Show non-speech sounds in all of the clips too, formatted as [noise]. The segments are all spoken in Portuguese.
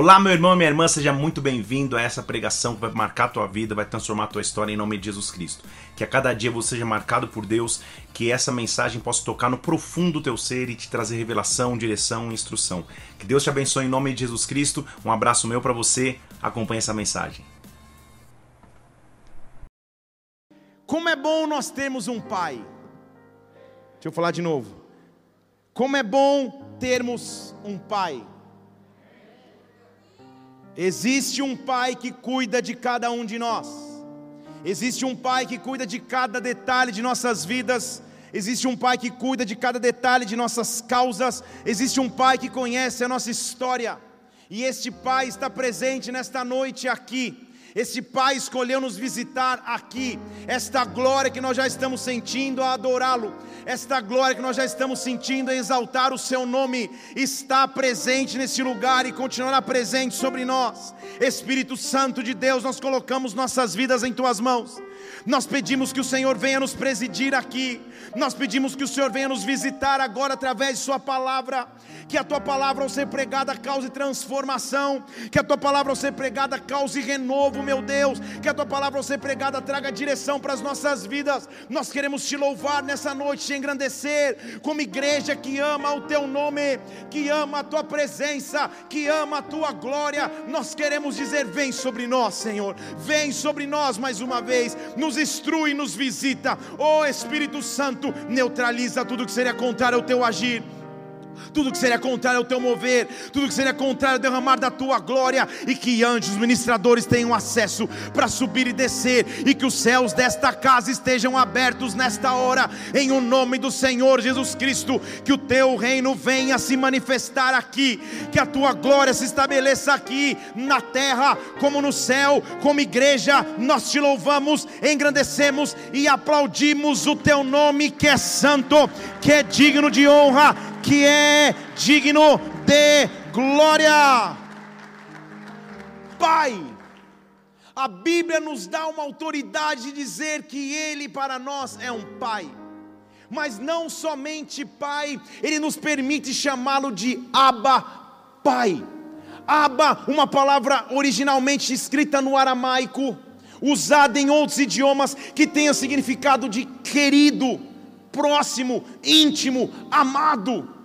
Olá, meu irmão e minha irmã, seja muito bem-vindo a essa pregação que vai marcar a tua vida, vai transformar a tua história em nome de Jesus Cristo. Que a cada dia você seja marcado por Deus, que essa mensagem possa tocar no profundo do teu ser e te trazer revelação, direção e instrução. Que Deus te abençoe em nome de Jesus Cristo. Um abraço meu para você. Acompanhe essa mensagem. Como é bom nós termos um pai. Deixa eu falar de novo. Como é bom termos um pai. Existe um pai que cuida de cada um de nós. Existe um pai que cuida de cada detalhe de nossas vidas. Existe um pai que cuida de cada detalhe de nossas causas. Existe um pai que conhece a nossa história. E este pai está presente nesta noite aqui esse Pai escolheu nos visitar aqui. Esta glória que nós já estamos sentindo a adorá-lo, esta glória que nós já estamos sentindo a exaltar o Seu nome, está presente nesse lugar e continuará presente sobre nós. Espírito Santo de Deus, nós colocamos nossas vidas em Tuas mãos. Nós pedimos que o Senhor venha nos presidir aqui. Nós pedimos que o Senhor venha nos visitar agora através de Sua palavra. Que a Tua palavra, ao ser pregada, cause transformação. Que a Tua palavra, ao ser pregada, cause renovo, meu Deus. Que a Tua palavra, ao ser pregada, traga direção para as nossas vidas. Nós queremos te louvar nessa noite, te engrandecer, como igreja que ama o Teu nome, que ama a Tua presença, que ama a Tua glória. Nós queremos dizer: Vem sobre nós, Senhor. Vem sobre nós mais uma vez. Instrui, nos visita. Oh Espírito Santo, neutraliza tudo que seria contrário ao Teu agir tudo que seria contrário ao teu mover, tudo que seria contrário ao derramar da tua glória, e que anjos ministradores tenham acesso para subir e descer, e que os céus desta casa estejam abertos nesta hora, em o nome do Senhor Jesus Cristo, que o teu reino venha se manifestar aqui, que a tua glória se estabeleça aqui na terra, como no céu, como igreja, nós te louvamos, engrandecemos e aplaudimos o teu nome que é santo, que é digno de honra que é digno de glória. Pai, a Bíblia nos dá uma autoridade de dizer que Ele para nós é um Pai. Mas não somente Pai, Ele nos permite chamá-lo de Abba Pai. Abba, uma palavra originalmente escrita no aramaico, usada em outros idiomas, que tem o significado de querido próximo, íntimo, amado.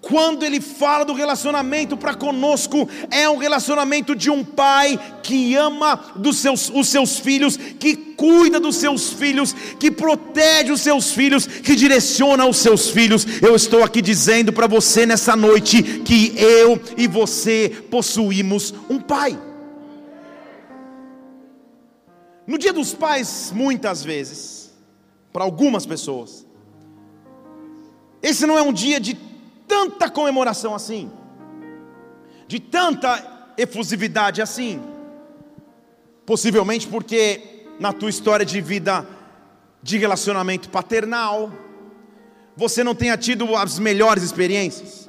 Quando ele fala do relacionamento para conosco, é um relacionamento de um pai que ama dos seus, os seus filhos, que cuida dos seus filhos, que protege os seus filhos, que direciona os seus filhos. Eu estou aqui dizendo para você nessa noite que eu e você possuímos um pai. No dia dos pais, muitas vezes, para algumas pessoas, esse não é um dia de tanta comemoração assim, de tanta efusividade assim. Possivelmente porque na tua história de vida de relacionamento paternal, você não tenha tido as melhores experiências.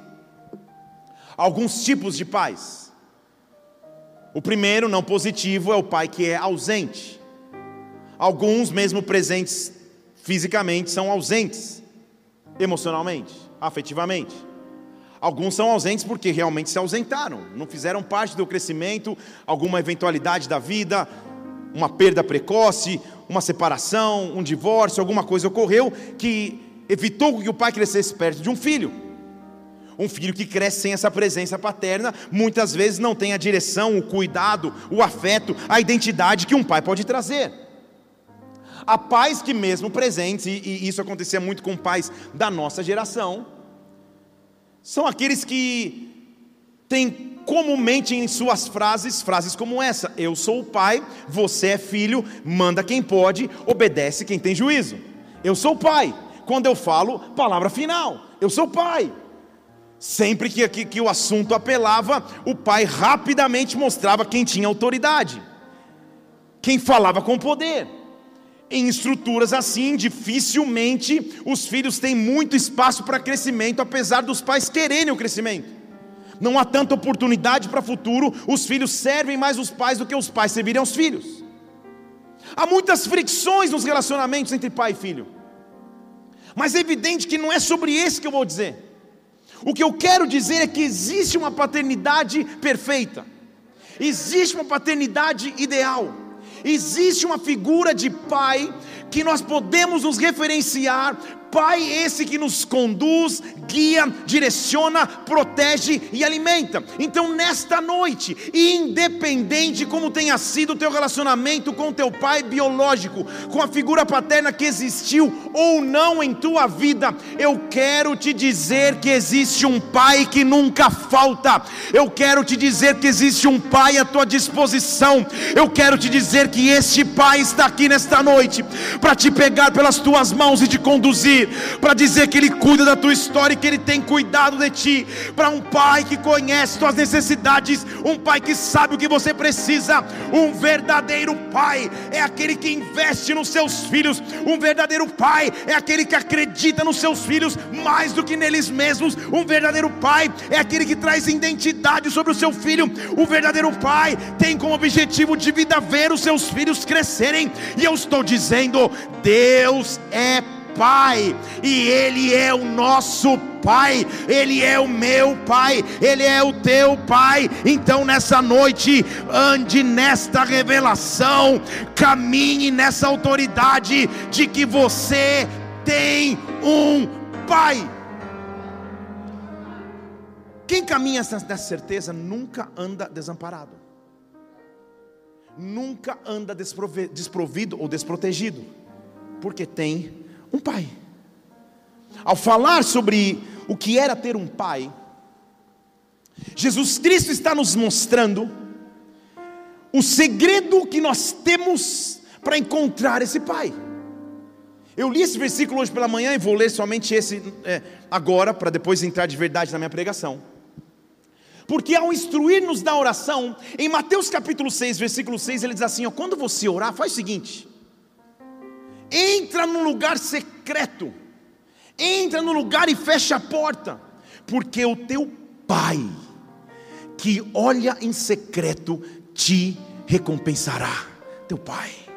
Alguns tipos de pais. O primeiro, não positivo, é o pai que é ausente. Alguns, mesmo presentes fisicamente, são ausentes emocionalmente, afetivamente. Alguns são ausentes porque realmente se ausentaram, não fizeram parte do crescimento, alguma eventualidade da vida, uma perda precoce, uma separação, um divórcio, alguma coisa ocorreu que evitou que o pai crescesse perto de um filho. Um filho que cresce sem essa presença paterna, muitas vezes não tem a direção, o cuidado, o afeto, a identidade que um pai pode trazer. Há pais que, mesmo presentes, e, isso acontecia muito com pais da nossa geração, são aqueles que têm comumente em suas frases, frases como essa: Eu sou o pai, você é filho, manda quem pode, obedece quem tem juízo. Eu sou o pai. Quando eu falo, palavra final. Eu sou o pai. Sempre que, que, que o assunto apelava, o pai rapidamente mostrava quem tinha autoridade, quem falava com poder. Em estruturas assim, dificilmente os filhos têm muito espaço para crescimento, apesar dos pais quererem o crescimento. Não há tanta oportunidade para futuro, os filhos servem mais os pais do que os pais servirem aos filhos. Há muitas fricções nos relacionamentos entre pai e filho. Mas é evidente que não é sobre esse que eu vou dizer. O que eu quero dizer é que existe uma paternidade perfeita. Existe uma paternidade ideal, existe uma figura de pai que nós podemos nos referenciar Pai esse que nos conduz, guia, direciona, protege e alimenta. Então, nesta noite, independente como tenha sido o teu relacionamento com teu pai biológico, com a figura paterna que existiu ou não em tua vida, eu quero te dizer que existe um pai que nunca falta. Eu quero te dizer que existe um pai à tua disposição. Eu quero te dizer que este pai está aqui nesta noite para te pegar pelas tuas mãos e te conduzir para dizer que Ele cuida da tua história e que Ele tem cuidado de ti, para um pai que conhece tuas necessidades, um pai que sabe o que você precisa, um verdadeiro pai é aquele que investe nos seus filhos, um verdadeiro pai é aquele que acredita nos seus filhos mais do que neles mesmos, um verdadeiro pai é aquele que traz identidade sobre o seu filho, o verdadeiro pai tem como objetivo de vida ver os seus filhos crescerem, e eu estou dizendo, Deus é Pai, e Ele é o nosso Pai, Ele é o meu Pai, Ele é o teu Pai. Então, nessa noite, ande nesta revelação, caminhe nessa autoridade de que você tem um Pai. Quem caminha nessa certeza nunca anda desamparado, nunca anda desprovido ou desprotegido, porque tem um pai. Ao falar sobre o que era ter um pai, Jesus Cristo está nos mostrando o segredo que nós temos para encontrar esse pai. Eu li esse versículo hoje pela manhã e vou ler somente esse é, agora, para depois entrar de verdade na minha pregação. Porque ao instruir-nos na oração, em Mateus capítulo 6, versículo 6, ele diz assim: ó, quando você orar, faz o seguinte: entra num lugar secreto, entra no lugar e fecha a porta, porque o teu pai, que olha em secreto, te recompensará. Teu pai.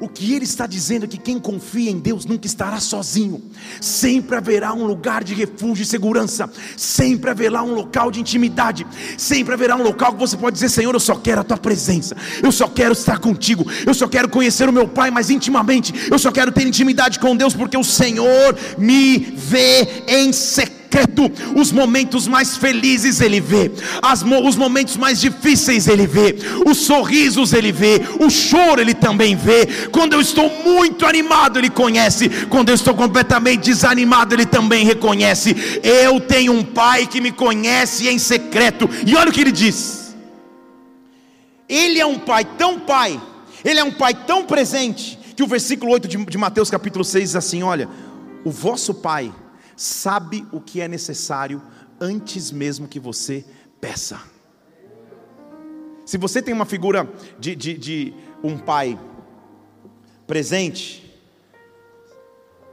O que ele está dizendo é que quem confia em Deus nunca estará sozinho, sempre haverá um lugar de refúgio e segurança, sempre haverá um local de intimidade, sempre haverá um local que você pode dizer: Senhor, eu só quero a tua presença, eu só quero estar contigo, eu só quero conhecer o meu Pai mais intimamente, eu só quero ter intimidade com Deus, porque o Senhor me vê em secreto secreto, os momentos mais felizes ele vê, as, os momentos mais difíceis ele vê, os sorrisos ele vê, o choro ele também vê. Quando eu estou muito animado, ele conhece, quando eu estou completamente desanimado, ele também reconhece. Eu tenho um pai que me conhece em secreto, e olha o que ele diz: Ele é um pai tão pai, ele é um pai tão presente, que o versículo 8 de, de Mateus capítulo 6 diz assim: Olha, o vosso pai sabe o que é necessário antes mesmo que você peça. Se você tem uma figura de, de, de um pai presente,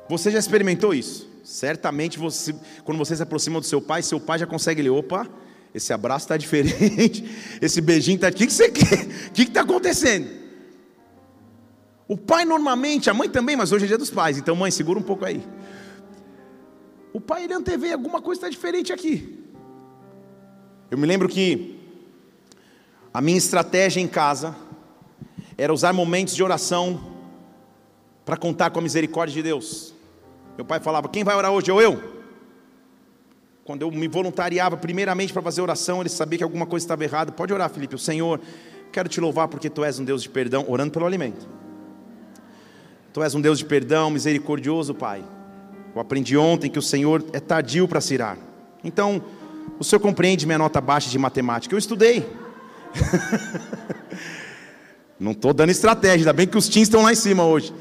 você já experimentou isso? Certamente você, quando você se aproxima do seu pai, seu pai já consegue ler, opa, esse abraço está [laughs] diferente, esse beijinho está. O que, que você quer? O [laughs] que está acontecendo? O pai normalmente, a mãe também, mas hoje é dia dos pais, então mãe, segura um pouco aí. O pai ele antevê alguma coisa está diferente aqui. Eu me lembro que a minha estratégia em casa era usar momentos de oração para contar com a misericórdia de Deus. Meu pai falava: Quem vai orar hoje? Ou eu? Quando eu me voluntariava primeiramente para fazer oração, ele sabia que alguma coisa estava errada. Pode orar, Felipe. O Senhor, quero te louvar porque tu és um Deus de perdão, orando pelo alimento. Tu és um Deus de perdão, misericordioso, Pai. Eu aprendi ontem que o Senhor é tardio para se irar. Então, o senhor compreende minha nota baixa de matemática? Eu estudei. [laughs] Não estou dando estratégia, ainda bem que os teens estão lá em cima hoje.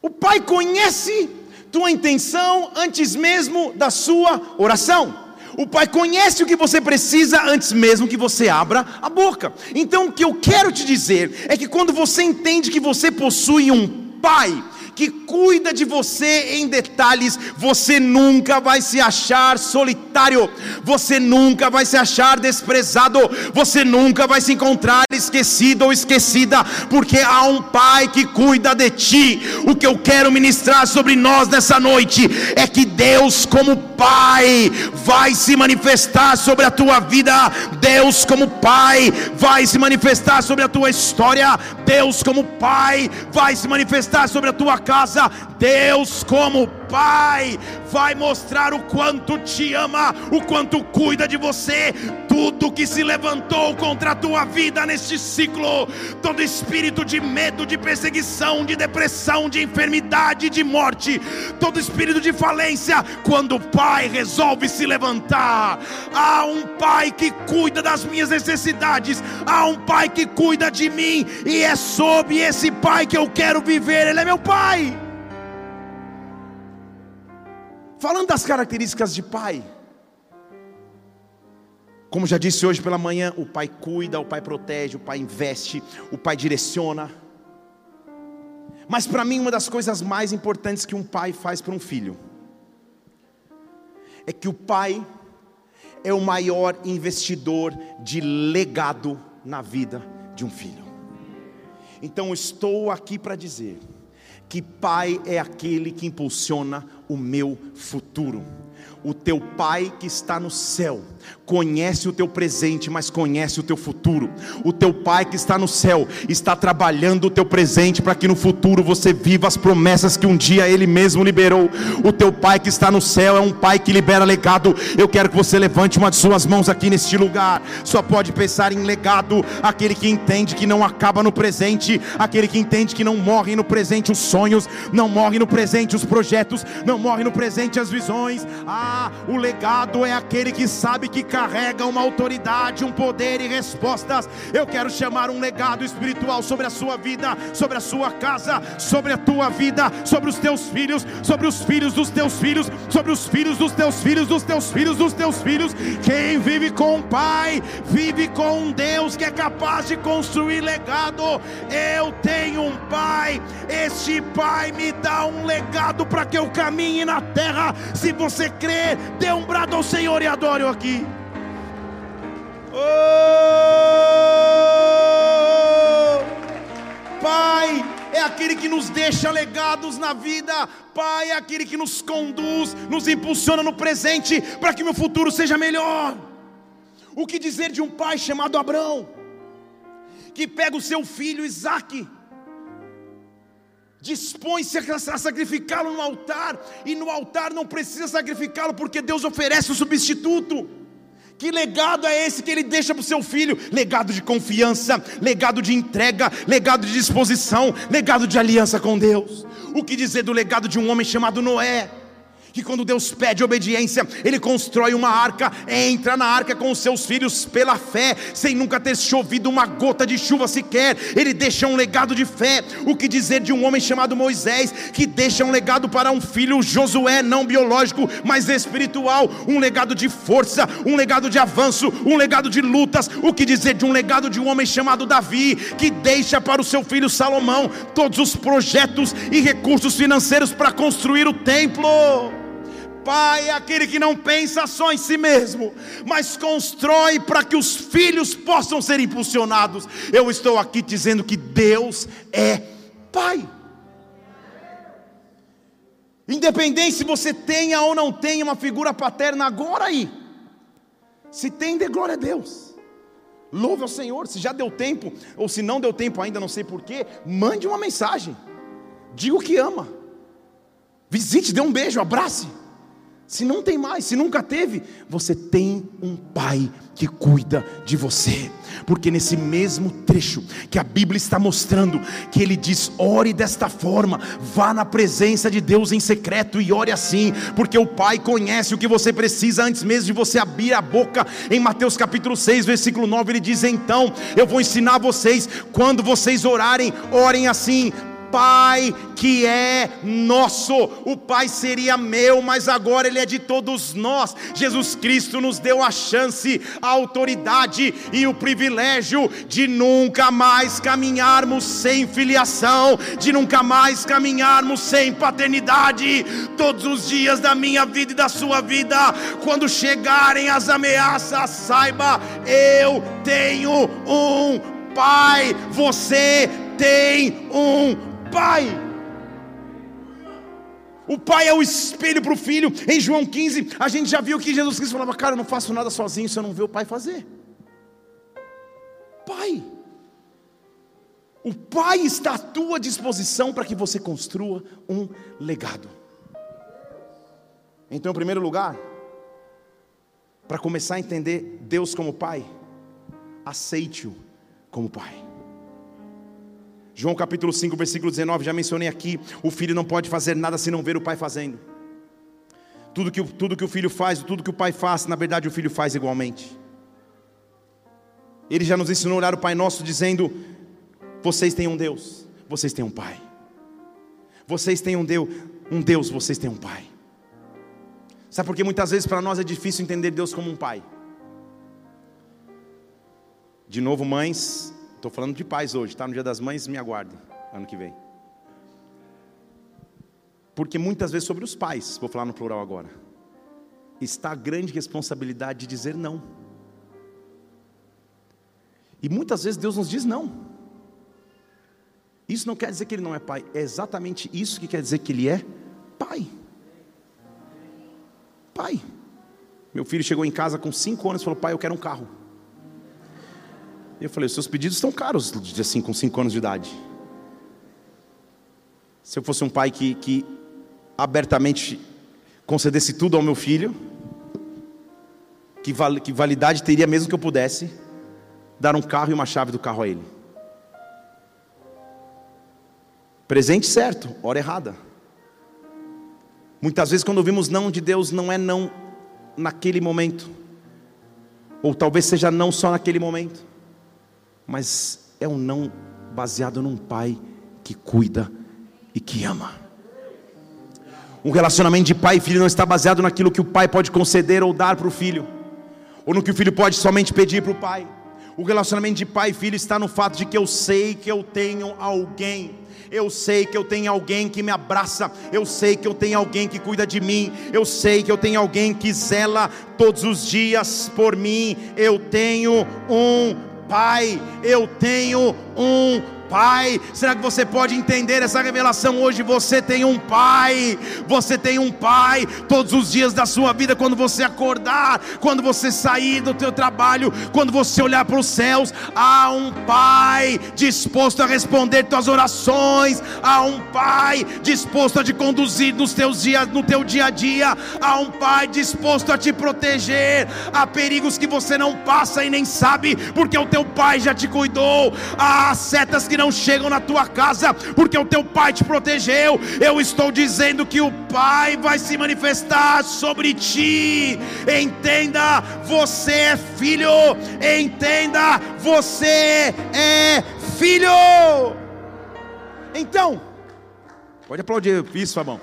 O Pai conhece tua intenção antes mesmo da sua oração. O Pai conhece o que você precisa antes mesmo que você abra a boca. Então, o que eu quero te dizer é que quando você entende que você possui um Pai, que cuida de você em detalhes, você nunca vai se achar solitário, você nunca vai se achar desprezado, você nunca vai se encontrar esquecido ou esquecida, porque há um Pai que cuida de ti. O que eu quero ministrar sobre nós nessa noite é que Deus, como Pai, vai se manifestar sobre a tua vida, Deus, como Pai, vai se manifestar sobre a tua história, Deus, como Pai, vai se manifestar sobre a tua casa, Deus, como Pai, vai mostrar o quanto te ama, o quanto cuida de você. Tudo que se levantou contra a tua vida neste ciclo, todo espírito de medo, de perseguição, de depressão, de enfermidade, de morte, todo espírito de falência, quando o Pai resolve se levantar, há um Pai que cuida das minhas necessidades, há um Pai que cuida de mim, e é sob esse Pai que eu quero viver, Ele é meu Pai. Falando das características de pai, como já disse hoje pela manhã, o pai cuida, o pai protege, o pai investe, o pai direciona. Mas para mim, uma das coisas mais importantes que um pai faz para um filho é que o pai é o maior investidor de legado na vida de um filho. Então, estou aqui para dizer que pai é aquele que impulsiona o meu futuro. O teu pai que está no céu conhece o teu presente, mas conhece o teu futuro. O teu pai que está no céu está trabalhando o teu presente para que no futuro você viva as promessas que um dia ele mesmo liberou. O teu pai que está no céu é um pai que libera legado. Eu quero que você levante uma de suas mãos aqui neste lugar. Só pode pensar em legado aquele que entende que não acaba no presente, aquele que entende que não morre no presente os sonhos, não morre no presente os projetos, não morre no presente as visões. Ah, o legado é aquele que sabe que que carrega uma autoridade, um poder e respostas. Eu quero chamar um legado espiritual sobre a sua vida, sobre a sua casa, sobre a tua vida, sobre os teus filhos, sobre os filhos dos teus filhos, sobre os filhos dos teus filhos, dos teus filhos, dos teus filhos. Quem vive com o Pai, vive com um Deus que é capaz de construir legado. Eu tenho um Pai, este Pai me dá um legado para que eu caminhe na terra. Se você crer, dê um brado ao Senhor e adore aqui. Oh! Pai é aquele que nos deixa legados na vida, Pai é aquele que nos conduz, nos impulsiona no presente para que meu futuro seja melhor. O que dizer de um pai chamado Abraão, que pega o seu filho Isaque, dispõe-se a sacrificá-lo no altar, e no altar não precisa sacrificá-lo, porque Deus oferece o substituto. Que legado é esse que ele deixa para o seu filho? Legado de confiança, legado de entrega, legado de disposição, legado de aliança com Deus. O que dizer do legado de um homem chamado Noé? Que quando Deus pede obediência, Ele constrói uma arca, entra na arca com os seus filhos pela fé, sem nunca ter chovido uma gota de chuva sequer. Ele deixa um legado de fé. O que dizer de um homem chamado Moisés, que deixa um legado para um filho Josué, não biológico, mas espiritual, um legado de força, um legado de avanço, um legado de lutas. O que dizer de um legado de um homem chamado Davi, que deixa para o seu filho Salomão todos os projetos e recursos financeiros para construir o templo pai é aquele que não pensa só em si mesmo, mas constrói para que os filhos possam ser impulsionados. Eu estou aqui dizendo que Deus é pai. Independente se você tenha ou não tenha uma figura paterna agora aí. Se tem, dê glória a Deus. Louve ao Senhor. Se já deu tempo, ou se não deu tempo ainda, não sei porquê, mande uma mensagem. Diga o que ama. Visite, dê um beijo, abrace. Se não tem mais, se nunca teve, você tem um pai que cuida de você. Porque nesse mesmo trecho que a Bíblia está mostrando, que ele diz: ore desta forma, vá na presença de Deus em secreto e ore assim, porque o Pai conhece o que você precisa antes mesmo de você abrir a boca. Em Mateus capítulo 6, versículo 9, ele diz: Então eu vou ensinar vocês, quando vocês orarem, orem assim Pai que é nosso. O Pai seria meu, mas agora Ele é de todos nós. Jesus Cristo nos deu a chance, a autoridade e o privilégio de nunca mais caminharmos sem filiação, de nunca mais caminharmos sem paternidade. Todos os dias da minha vida e da sua vida, quando chegarem as ameaças, saiba, eu tenho um Pai, você tem um Pai. O pai é o espelho para o filho. Em João 15, a gente já viu que Jesus Cristo falava: Cara, eu não faço nada sozinho se eu não ver o pai fazer. Pai. O pai está à tua disposição para que você construa um legado. Então, em primeiro lugar, para começar a entender Deus como pai, aceite-o como pai. João capítulo 5, versículo 19, já mencionei aqui: o filho não pode fazer nada se não ver o pai fazendo. Tudo que, tudo que o filho faz, tudo que o pai faz, na verdade o filho faz igualmente. Ele já nos ensinou a orar o Pai Nosso dizendo: Vocês têm um Deus, vocês têm um Pai. Vocês têm um Deus, um Deus, vocês têm um Pai. Sabe por que muitas vezes para nós é difícil entender Deus como um Pai? De novo, mães, Estou falando de pais hoje, tá? No dia das mães, me aguardem, ano que vem. Porque muitas vezes sobre os pais, vou falar no plural agora, está a grande responsabilidade de dizer não. E muitas vezes Deus nos diz não. Isso não quer dizer que Ele não é pai, é exatamente isso que quer dizer que Ele é pai. Pai. Meu filho chegou em casa com cinco anos e falou: Pai, eu quero um carro. Eu falei: seus pedidos estão caros, assim, com 5 anos de idade. Se eu fosse um pai que, que abertamente concedesse tudo ao meu filho, que, val, que validade teria mesmo que eu pudesse dar um carro e uma chave do carro a ele? Presente certo, hora errada. Muitas vezes, quando ouvimos não de Deus, não é não naquele momento, ou talvez seja não só naquele momento mas é um não baseado num pai que cuida e que ama. Um relacionamento de pai e filho não está baseado naquilo que o pai pode conceder ou dar para o filho, ou no que o filho pode somente pedir para o pai. O relacionamento de pai e filho está no fato de que eu sei que eu tenho alguém eu sei que eu tenho alguém que me abraça, eu sei que eu tenho alguém que cuida de mim, eu sei que eu tenho alguém que zela todos os dias por mim, eu tenho um Pai, eu tenho um Pai. Será que você pode entender essa revelação hoje? Você tem um Pai, você tem um Pai todos os dias da sua vida, quando você acordar, quando você sair do teu trabalho, quando você olhar para os céus, há um Pai disposto a responder tuas orações, há um Pai disposto a te conduzir nos teus dias, no teu dia a dia, há um Pai disposto a te proteger, há perigos que você não passa e nem sabe, porque o teu Pai já te cuidou, há setas que que não chegam na tua casa, porque o teu pai te protegeu. Eu estou dizendo que o pai vai se manifestar sobre ti. Entenda, você é filho. Entenda, você é filho. Então, pode aplaudir isso, Fabão.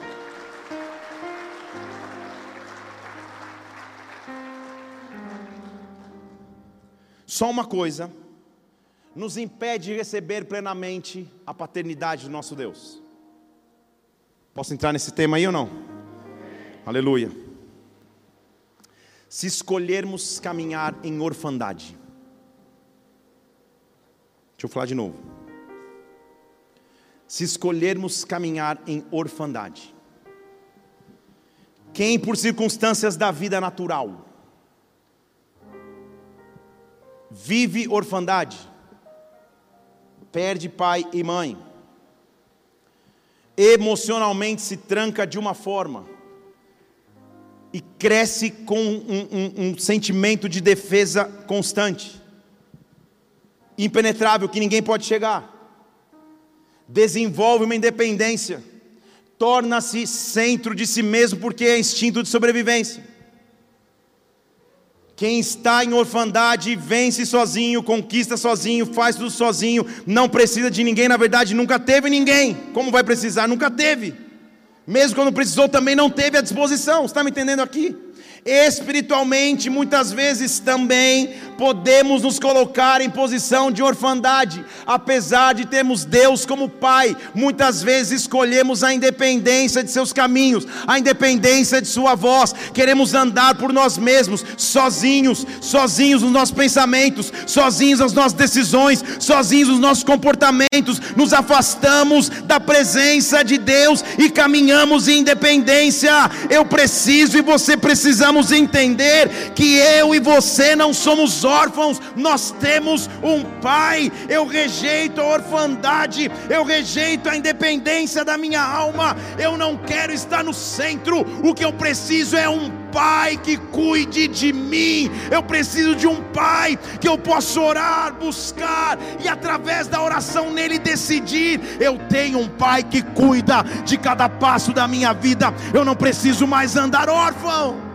Só uma coisa nos impede de receber plenamente a paternidade do nosso Deus. Posso entrar nesse tema aí ou não? Aleluia. Se escolhermos caminhar em orfandade, deixa eu falar de novo. Se escolhermos caminhar em orfandade, quem por circunstâncias da vida natural vive orfandade, perde pai e mãe, emocionalmente se tranca de uma forma, e cresce com um, um, um sentimento de defesa constante, impenetrável, que ninguém pode chegar, desenvolve uma independência, torna-se centro de si mesmo porque é instinto de sobrevivência Quem está em orfandade vence sozinho, conquista sozinho, faz tudo sozinho, não precisa de ninguém, na verdade nunca teve ninguém. Como vai precisar? Nunca teve. Mesmo quando precisou, também não teve a disposição. Está me entendendo aqui? Espiritualmente, muitas vezes também podemos nos colocar em posição de orfandade, apesar de termos Deus como Pai, muitas vezes escolhemos a independência de seus caminhos, a independência de Sua voz, queremos andar por nós mesmos, sozinhos, sozinhos nos nossos pensamentos, sozinhos nas nossas decisões, sozinhos nos nossos comportamentos, nos afastamos da presença de Deus e caminhamos em independência. Eu preciso e você precisamos precisamos entender que eu e você não somos órfãos, nós temos um pai. Eu rejeito a orfandade, eu rejeito a independência da minha alma. Eu não quero estar no centro, o que eu preciso é um pai que cuide de mim. Eu preciso de um pai que eu possa orar, buscar e através da oração nele decidir. Eu tenho um pai que cuida de cada passo da minha vida. Eu não preciso mais andar órfão.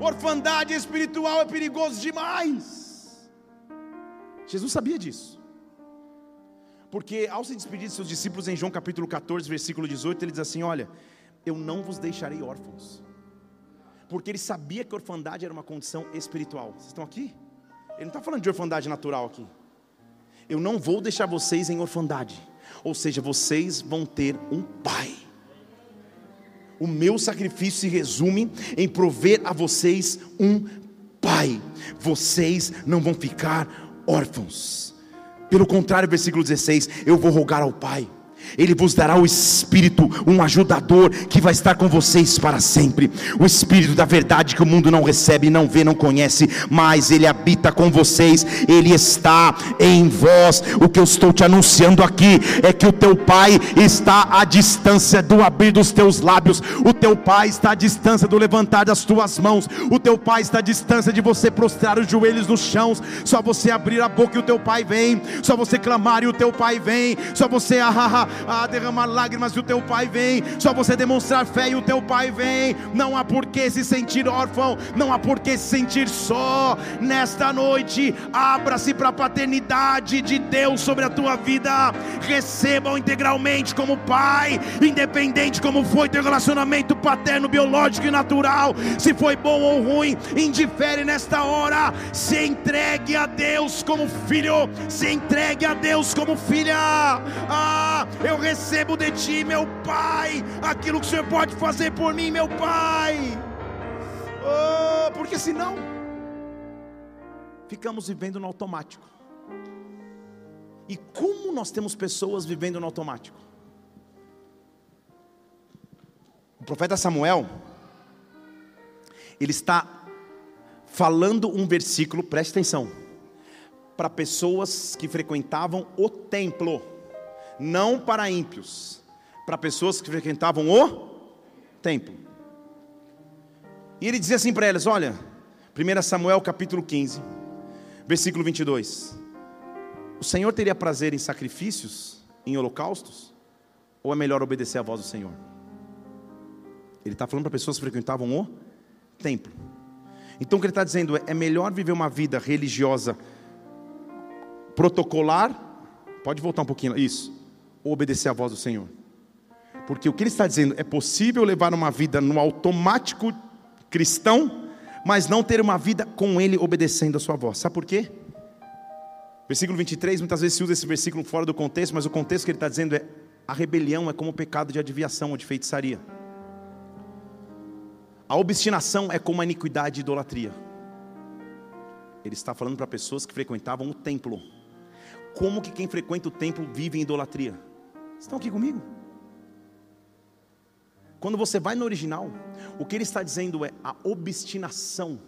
Orfandade espiritual é perigoso demais. Jesus sabia disso. Porque ao se despedir de seus discípulos em João capítulo 14, versículo 18, ele diz assim: Olha, eu não vos deixarei órfãos. Porque ele sabia que a orfandade era uma condição espiritual. Vocês estão aqui? Ele não está falando de orfandade natural aqui. Eu não vou deixar vocês em orfandade. Ou seja, vocês vão ter um pai. O meu sacrifício se resume em prover a vocês um pai. Vocês não vão ficar órfãos. Pelo contrário, versículo 16: Eu vou rogar ao Pai ele vos dará o Espírito, um ajudador que vai estar com vocês para sempre. O Espírito da verdade que o mundo não recebe, não vê, não conhece, mas ele habita com vocês, ele está em vós. O que eu estou te anunciando aqui é que o teu Pai está à distância do abrir dos teus lábios, o teu Pai está à distância do levantar das tuas mãos, o teu Pai está à distância de você prostrar os joelhos no chão. Só você abrir a boca e o teu Pai vem, só você clamar e o teu Pai vem, só você ah, a derramar lágrimas e o teu pai vem. Só você demonstrar fé e o teu pai vem. Não há por que se sentir órfão, não há por que se sentir só. Nesta noite, abra-se para a paternidade de Deus sobre a tua vida. Receba-o integralmente como pai, independente como foi teu relacionamento paterno, biológico e natural. Se foi bom ou ruim, indifere nesta hora. Se entregue a Deus como filho, se entregue a Deus como filha. Ah, eu recebo de ti, meu Pai, aquilo que o Senhor pode fazer por mim, meu Pai. Oh, porque senão ficamos vivendo no automático. E como nós temos pessoas vivendo no automático? O profeta Samuel, ele está falando um versículo, preste atenção, para pessoas que frequentavam o templo não para ímpios, para pessoas que frequentavam o templo. E ele dizia assim para elas: Olha, 1 Samuel capítulo 15, versículo 22. O Senhor teria prazer em sacrifícios, em holocaustos? Ou é melhor obedecer à voz do Senhor? Ele está falando para pessoas que frequentavam o templo. Então o que ele está dizendo é: é melhor viver uma vida religiosa protocolar. Pode voltar um pouquinho, isso obedecer à voz do Senhor. Porque o que ele está dizendo é possível levar uma vida no automático cristão, mas não ter uma vida com ele obedecendo a sua voz. Sabe por quê? Versículo 23, muitas vezes se usa esse versículo fora do contexto, mas o contexto que ele está dizendo é: a rebelião é como o pecado de adivinhação ou de feitiçaria. A obstinação é como a iniquidade e idolatria. Ele está falando para pessoas que frequentavam o templo. Como que quem frequenta o templo vive em idolatria? Estão aqui comigo? Quando você vai no original, o que ele está dizendo é a obstinação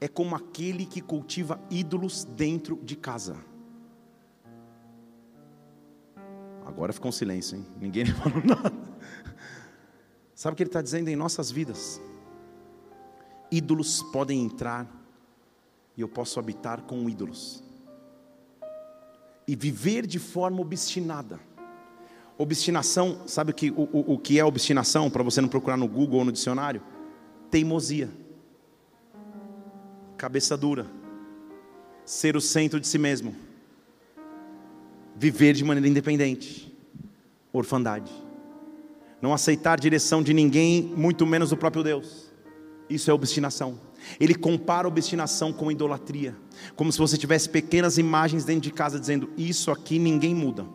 é como aquele que cultiva ídolos dentro de casa. Agora ficou um silêncio, hein? Ninguém [laughs] falou nada. Sabe o que ele está dizendo em nossas vidas? Ídolos podem entrar e eu posso habitar com ídolos e viver de forma obstinada. Obstinação, sabe o que, o, o que é obstinação? Para você não procurar no Google ou no dicionário? Teimosia. cabeça dura, ser o centro de si mesmo, viver de maneira independente, orfandade, não aceitar direção de ninguém, muito menos do próprio Deus. Isso é obstinação. Ele compara obstinação com idolatria, como se você tivesse pequenas imagens dentro de casa dizendo: Isso aqui ninguém muda.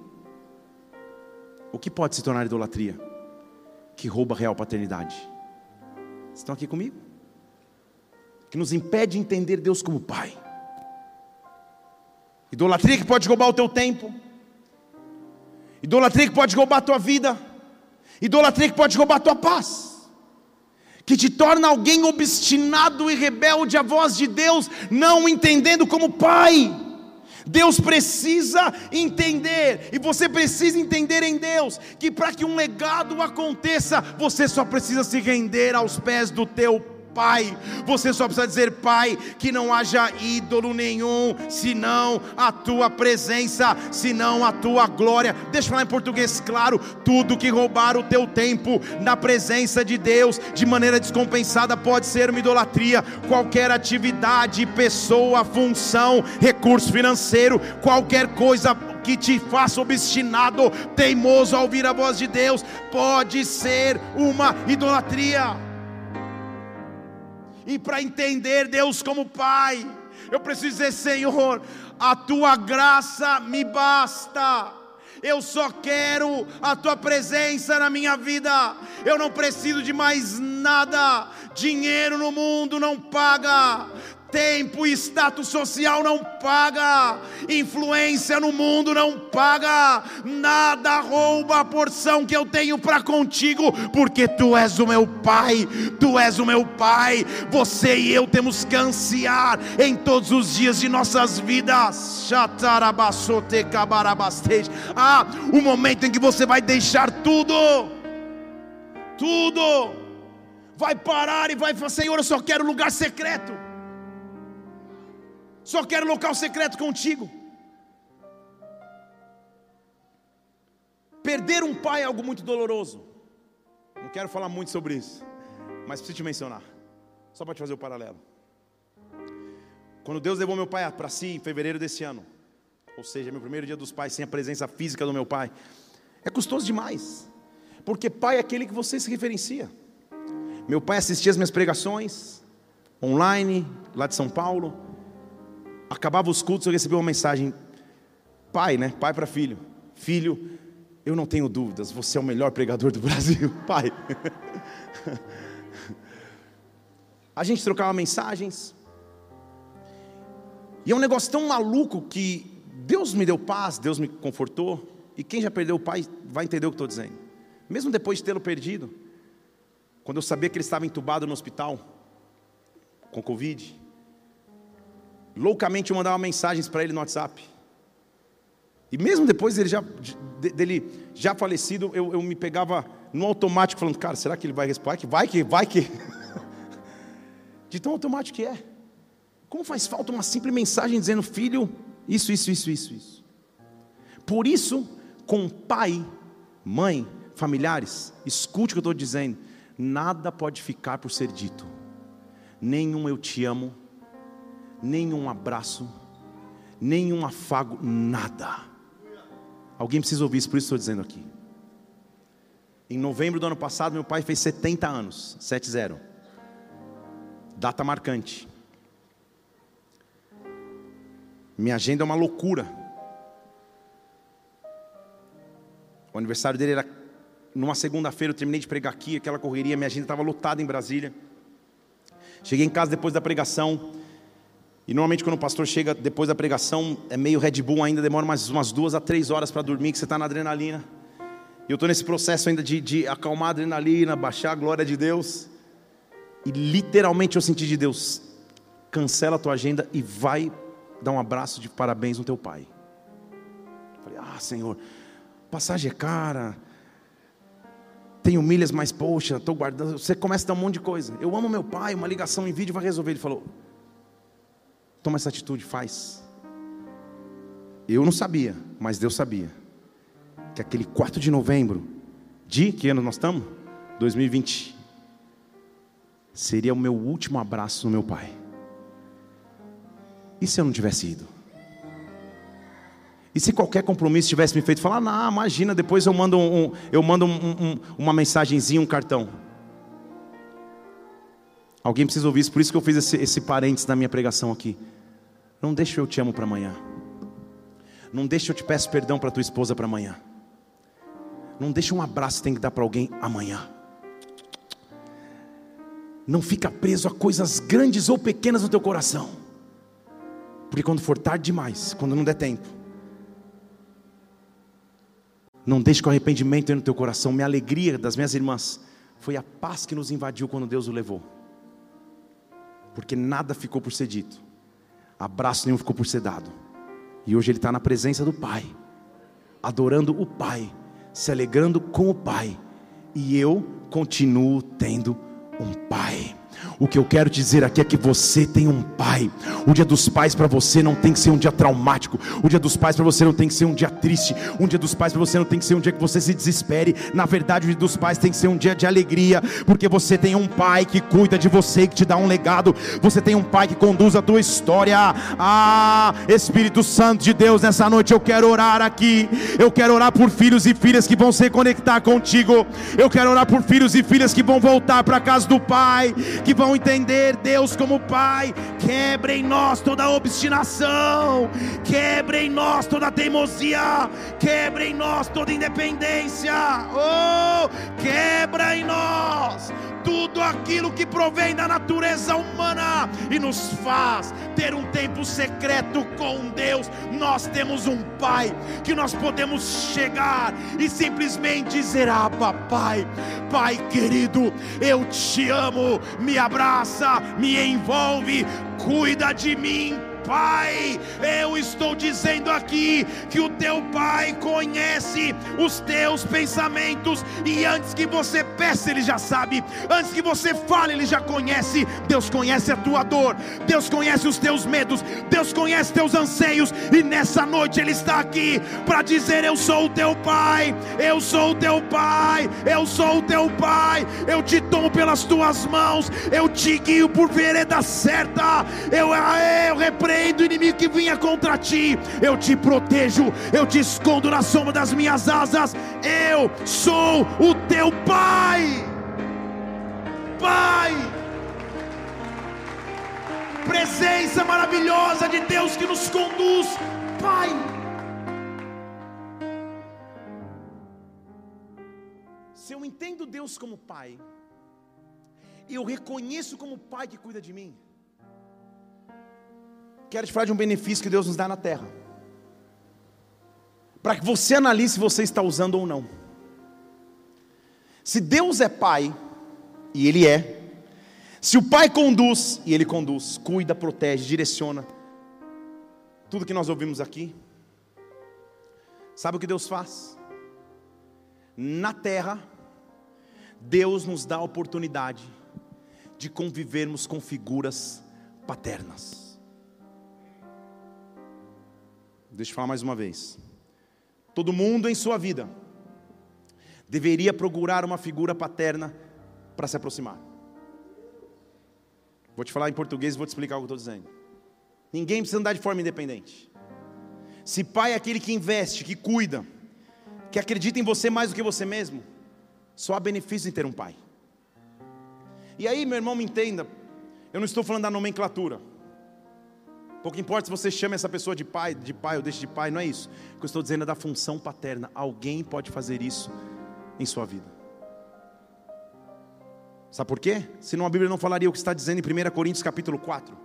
O que pode se tornar idolatria? Que rouba a real paternidade. Estão aqui comigo? Que nos impede de entender Deus como Pai. Idolatria que pode roubar o teu tempo. Idolatria que pode roubar a tua vida. Idolatria que pode roubar a tua paz que te torna alguém obstinado e rebelde à voz de Deus, não entendendo como Pai. Deus precisa entender, e você precisa entender em Deus, que para que um legado aconteça, você só precisa se render aos pés do teu Pai. Você só precisa dizer, Pai, que não haja ídolo nenhum, senão a tua presença, senão a tua glória. Deixa eu falar em português claro: tudo que roubar o teu tempo na presença de Deus de maneira descompensada pode ser uma idolatria. Qualquer atividade, pessoa, função, recurso financeiro, qualquer coisa que te faça obstinado, teimoso a ouvir a voz de Deus, pode ser uma idolatria e para entender Deus como Pai, eu preciso dizer: Senhor, a tua graça me basta. Eu só quero a tua presença na minha vida. Eu não preciso de mais nada. Dinheiro no mundo não paga. Tempo e status social não paga, influência no mundo não paga, nada rouba a porção que eu tenho para contigo, porque tu és o meu Pai, tu és o meu Pai. Você e eu temos que ansiar em todos os dias de nossas vidas. Ah, o momento em que você vai deixar tudo, tudo, vai parar e vai falar: Senhor, eu só quero lugar secreto. Só quero local secreto contigo. Perder um pai é algo muito doloroso. Não quero falar muito sobre isso, mas preciso te mencionar. Só para te fazer o paralelo. Quando Deus levou meu pai para si em fevereiro desse ano, ou seja, meu primeiro dia dos pais sem a presença física do meu pai, é custoso demais. Porque pai é aquele que você se referencia. Meu pai assistia as minhas pregações online, lá de São Paulo acabava os cultos, eu recebia uma mensagem: pai, né? Pai para filho. Filho, eu não tenho dúvidas, você é o melhor pregador do [laughs] Brasil, pai. A gente trocava mensagens. E é um negócio tão maluco que Deus me deu paz, Deus me confortou. E quem já perdeu o pai vai entender o que estou dizendo. Mesmo depois de tê-lo perdido, quando eu sabia que ele estava entubado no hospital com Covid, loucamente eu mandava mensagens para ele no WhatsApp. E mesmo depois dele já, dele já falecido, eu, eu me pegava no automático, falando, cara, será que ele vai responder? Vai que, vai que. [laughs] De tão automático que é. Como faz falta uma simples mensagem dizendo, filho, isso, isso, isso, isso, isso. Por isso, com pai, mãe, familiares, escute o que eu estou dizendo. Nada pode ficar por ser dito. Nenhum eu te amo, nenhum abraço, nenhum afago, nada. Alguém precisa ouvir isso, por isso estou dizendo aqui. Em novembro do ano passado, meu pai fez 70 anos, 7-0. Data marcante. Minha agenda é uma loucura. O aniversário dele era numa segunda-feira, eu terminei de pregar aqui, aquela correria, minha agenda estava lotada em Brasília. Cheguei em casa depois da pregação, e normalmente quando o pastor chega depois da pregação, é meio Red Bull ainda, demora mais umas duas a três horas para dormir, que você está na adrenalina. E eu estou nesse processo ainda de, de acalmar a adrenalina, baixar a glória de Deus. E literalmente eu senti de Deus, cancela a tua agenda e vai dar um abraço de parabéns no teu pai. Falei, ah Senhor, passagem é cara, tenho milhas, mas poxa, estou guardando. Você começa a dar um monte de coisa. Eu amo meu pai, uma ligação em vídeo vai resolver. Ele falou, Toma essa atitude, faz. Eu não sabia, mas Deus sabia. Que aquele 4 de novembro, de que ano nós estamos? 2020. Seria o meu último abraço no meu pai. E se eu não tivesse ido? E se qualquer compromisso tivesse me feito falar, não, imagina, depois eu mando, um, eu mando um, um, uma mensagenzinha, um cartão. Alguém precisa ouvir isso, por isso que eu fiz esse, esse parênteses na minha pregação aqui. Não deixe eu te amo para amanhã. Não deixe eu te peço perdão para tua esposa para amanhã. Não deixe um abraço que tem que dar para alguém amanhã. Não fica preso a coisas grandes ou pequenas no teu coração. Porque quando for tarde demais, quando não der tempo, não deixe que o arrependimento entre no teu coração. Minha alegria das minhas irmãs foi a paz que nos invadiu quando Deus o levou. Porque nada ficou por ser dito, abraço nenhum ficou por ser dado. E hoje ele está na presença do Pai, adorando o Pai, se alegrando com o Pai. E eu continuo tendo um Pai. O que eu quero dizer aqui é que você tem um pai. O dia dos pais para você não tem que ser um dia traumático. O dia dos pais para você não tem que ser um dia triste. Um dia dos pais para você não tem que ser um dia que você se desespere. Na verdade, o dia dos pais tem que ser um dia de alegria, porque você tem um pai que cuida de você, que te dá um legado. Você tem um pai que conduz a tua história. Ah, Espírito Santo de Deus, nessa noite eu quero orar aqui. Eu quero orar por filhos e filhas que vão se conectar contigo. Eu quero orar por filhos e filhas que vão voltar para casa do pai que vão entender Deus como Pai. Quebre em nós toda obstinação, quebre em nós toda teimosia, quebre em nós toda independência. Oh, quebra em nós tudo aquilo que provém da natureza humana e nos faz ter um tempo secreto com Deus. Nós temos um Pai que nós podemos chegar e simplesmente dizer: Abba, Pai, Pai querido, eu te amo, me abraça, me envolve, cuida de mim Pai. Eu estou dizendo aqui que o teu Pai conhece os teus pensamentos e antes que você peça, Ele já sabe. Antes que você fale, Ele já conhece. Deus conhece a tua dor, Deus conhece os teus medos, Deus conhece teus anseios e nessa noite Ele está aqui para dizer: Eu sou o teu Pai, eu sou o teu Pai, eu sou o teu Pai. Eu te tomo pelas tuas mãos, eu te guio por vereda certa. Eu, eu do inimigo que vinha contra ti, eu te protejo, eu te escondo na sombra das minhas asas. Eu sou o teu Pai. Pai. Presença maravilhosa de Deus que nos conduz, Pai. Se eu entendo Deus como Pai, eu reconheço como Pai que cuida de mim. Quero te falar de um benefício que Deus nos dá na terra. Para que você analise se você está usando ou não. Se Deus é Pai, e Ele é, se o Pai conduz, e Ele conduz, cuida, protege, direciona, tudo que nós ouvimos aqui, sabe o que Deus faz? Na terra, Deus nos dá a oportunidade de convivermos com figuras paternas. Deixa eu falar mais uma vez. Todo mundo em sua vida deveria procurar uma figura paterna para se aproximar. Vou te falar em português e vou te explicar o que eu estou dizendo. Ninguém precisa andar de forma independente. Se pai é aquele que investe, que cuida, que acredita em você mais do que você mesmo, só há benefício em ter um pai. E aí, meu irmão, me entenda, eu não estou falando da nomenclatura. Pouco importa se você chama essa pessoa de pai, de pai ou deixa de pai, não é isso. O que eu estou dizendo é da função paterna. Alguém pode fazer isso em sua vida. Sabe por quê? Senão a Bíblia não falaria o que está dizendo em 1 Coríntios capítulo 4,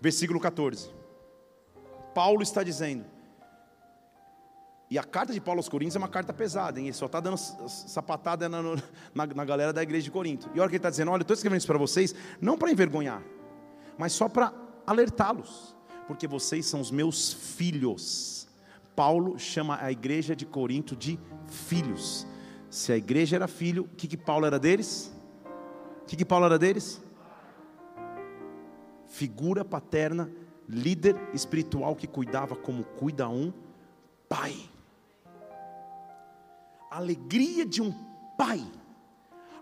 versículo 14. Paulo está dizendo, e a carta de Paulo aos Coríntios é uma carta pesada, hein? ele só está dando sapatada na, na, na, galera da igreja de Corinto. E olha que ele está dizendo: olha, eu estou escrevendo isso para vocês, não para envergonhar, mas só para alertá-los, porque vocês são os meus filhos. Paulo chama a igreja de Corinto de filhos. Se a igreja era filho, o que, que Paulo era deles? O que, que Paulo era deles? Figura paterna, líder espiritual que cuidava como cuida um pai. A alegria de um pai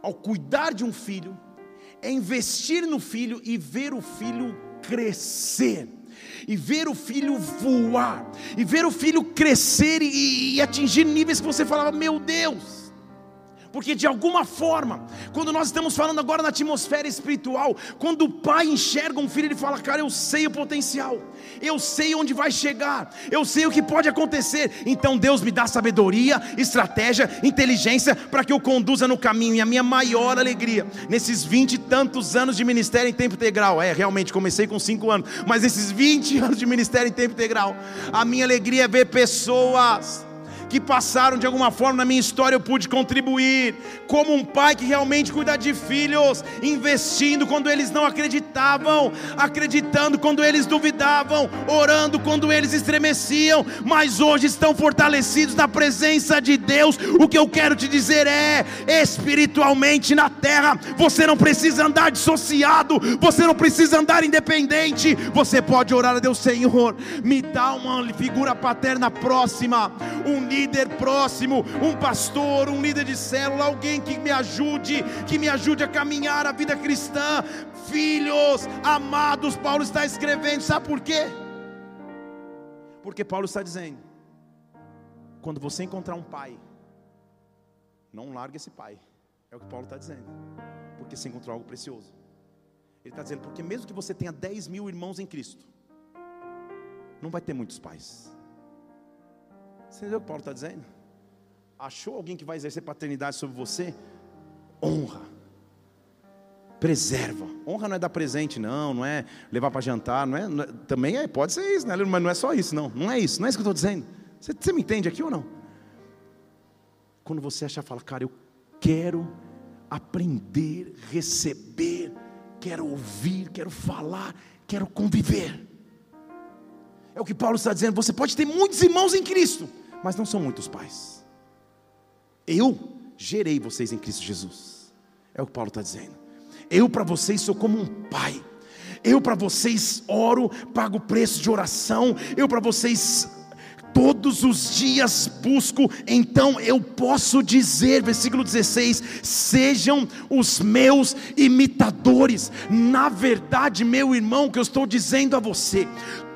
ao cuidar de um filho é investir no filho e ver o filho crescer e ver o filho voar, e ver o filho crescer e, e atingir níveis que você falava: Meu Deus, porque de alguma forma, quando nós estamos falando agora na atmosfera espiritual, quando o pai enxerga um filho, ele fala: Cara, eu sei o potencial, eu sei onde vai chegar, eu sei o que pode acontecer. Então Deus me dá sabedoria, estratégia, inteligência para que eu conduza no caminho. E a minha maior alegria, nesses vinte e tantos anos de ministério em tempo integral, é realmente comecei com cinco anos, mas esses 20 [laughs] anos de ministério em tempo integral, a minha alegria é ver pessoas que passaram de alguma forma na minha história, eu pude contribuir, como um pai que realmente cuida de filhos, investindo quando eles não acreditavam, acreditando quando eles duvidavam, orando quando eles estremeciam, mas hoje estão fortalecidos na presença de Deus. O que eu quero te dizer é: espiritualmente na terra, você não precisa andar dissociado, você não precisa andar independente, você pode orar a Deus, Senhor, me dá uma figura paterna próxima, um líder próximo, um pastor, um líder de célula, alguém que me ajude, que me ajude a caminhar a vida cristã. Filhos amados, Paulo está escrevendo, sabe por quê? Porque Paulo está dizendo: quando você encontrar um pai, não largue esse pai, é o que Paulo está dizendo, porque você encontrou algo precioso. Ele está dizendo, porque mesmo que você tenha 10 mil irmãos em Cristo, não vai ter muitos pais. Você entendeu o que Paulo está dizendo? Achou alguém que vai exercer paternidade sobre você? Honra. Preserva. Honra não é dar presente, não, não é levar para jantar, não é, não é, também é, pode ser isso, né? mas não é só isso, não. Não é isso, não é isso que eu estou dizendo. Você, você me entende aqui ou não? Quando você achar, fala, cara, eu quero aprender, receber, quero ouvir, quero falar, quero conviver. É o que Paulo está dizendo. Você pode ter muitos irmãos em Cristo, mas não são muitos pais. Eu gerei vocês em Cristo Jesus. É o que Paulo está dizendo. Eu para vocês sou como um pai. Eu para vocês oro, pago o preço de oração. Eu para vocês todos os dias busco, então eu posso dizer, versículo 16: sejam os meus imitadores. Na verdade, meu irmão, que eu estou dizendo a você,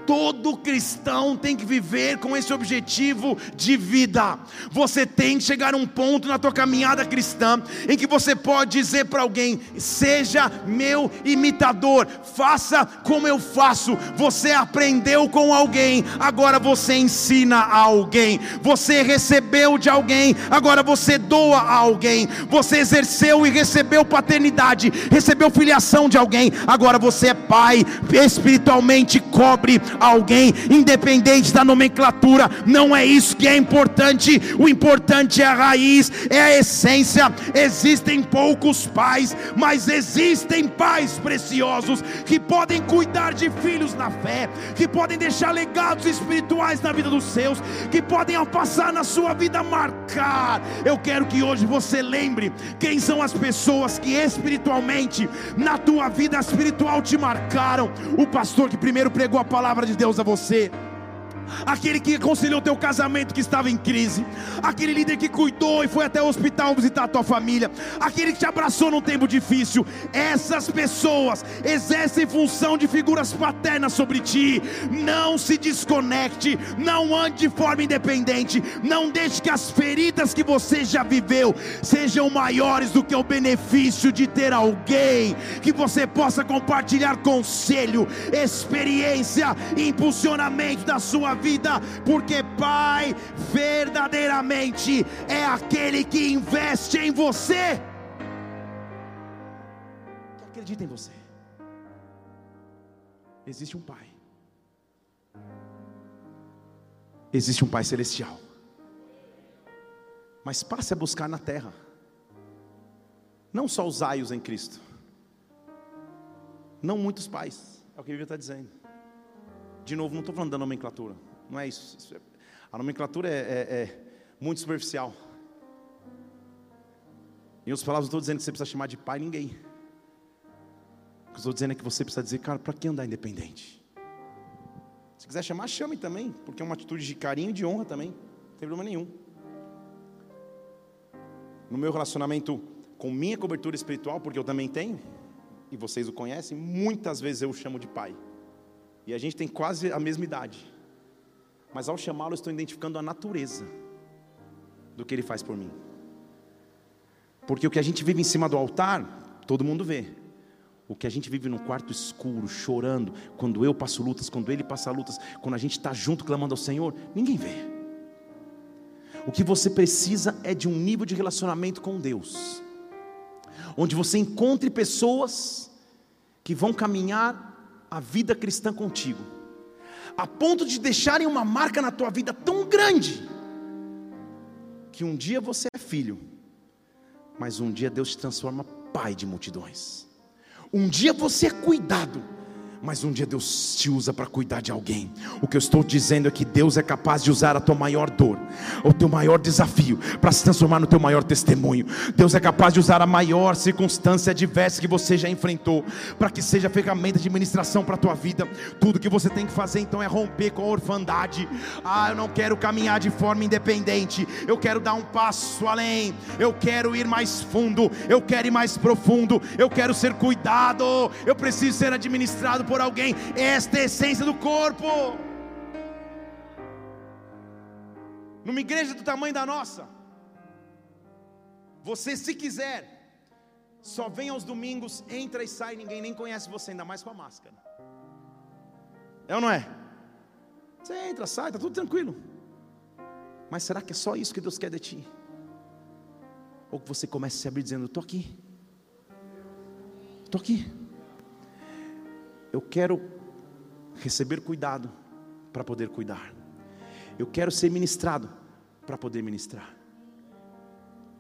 Todo cristão tem que viver com esse objetivo de vida. Você tem que chegar a um ponto na tua caminhada cristã em que você pode dizer para alguém: seja meu imitador, faça como eu faço. Você aprendeu com alguém, agora você ensina a alguém. Você recebeu de alguém, agora você doa a alguém. Você exerceu e recebeu paternidade, recebeu filiação de alguém, agora você é pai, espiritualmente cobre alguém, independente da nomenclatura, não é isso que é importante. O importante é a raiz, é a essência. Existem poucos pais, mas existem pais preciosos que podem cuidar de filhos na fé, que podem deixar legados espirituais na vida dos seus, que podem ao passar na sua vida marcar. Eu quero que hoje você lembre quem são as pessoas que espiritualmente na tua vida espiritual te marcaram. O pastor que primeiro pregou a palavra de Deus a você aquele que aconselhou teu casamento que estava em crise, aquele líder que cuidou e foi até o hospital visitar a tua família, aquele que te abraçou num tempo difícil. Essas pessoas exercem função de figuras paternas sobre ti. Não se desconecte, não ande de forma independente, não deixe que as feridas que você já viveu sejam maiores do que o benefício de ter alguém que você possa compartilhar conselho, experiência, impulsionamento da sua vida, porque Pai verdadeiramente é aquele que investe em você, que acredita em você. Existe um Pai, existe um Pai celestial, mas passe a buscar na terra, não só os aios em Cristo, não muitos pais, é o que a Bíblia está dizendo. De novo, não estou falando da nomenclatura. Não é isso. A nomenclatura é, é, é muito superficial. Em outras palavras, não estou dizendo que você precisa chamar de pai ninguém. O que estou dizendo é que você precisa dizer, cara, para que andar independente? Se quiser chamar, chame também, porque é uma atitude de carinho e de honra também. Não tem problema nenhum. No meu relacionamento com minha cobertura espiritual, porque eu também tenho, e vocês o conhecem, muitas vezes eu o chamo de pai. E a gente tem quase a mesma idade. Mas ao chamá-lo, estou identificando a natureza do que ele faz por mim. Porque o que a gente vive em cima do altar, todo mundo vê. O que a gente vive no quarto escuro, chorando, quando eu passo lutas, quando ele passa lutas, quando a gente está junto clamando ao Senhor, ninguém vê. O que você precisa é de um nível de relacionamento com Deus, onde você encontre pessoas que vão caminhar a vida cristã contigo, a ponto de deixarem uma marca na tua vida tão grande, que um dia você é filho, mas um dia Deus te transforma pai de multidões. Um dia você é cuidado, mas um dia Deus te usa para cuidar de alguém. O que eu estou dizendo é que Deus é capaz de usar a tua maior dor, o teu maior desafio, para se transformar no teu maior testemunho. Deus é capaz de usar a maior circunstância adversa que você já enfrentou, para que seja ferramenta de ministração para a tua vida. Tudo que você tem que fazer então é romper com a orfandade. Ah, eu não quero caminhar de forma independente, eu quero dar um passo além, eu quero ir mais fundo, eu quero ir mais profundo, eu quero ser cuidado, eu preciso ser administrado por alguém, esta é a essência do corpo. Numa igreja do tamanho da nossa, você, se quiser, só vem aos domingos, entra e sai, ninguém nem conhece você, ainda mais com a máscara. É ou não é? Você entra, sai, está tudo tranquilo. Mas será que é só isso que Deus quer de ti? Ou que você comece a se abrir dizendo: Estou aqui, estou aqui eu quero receber cuidado para poder cuidar. Eu quero ser ministrado para poder ministrar.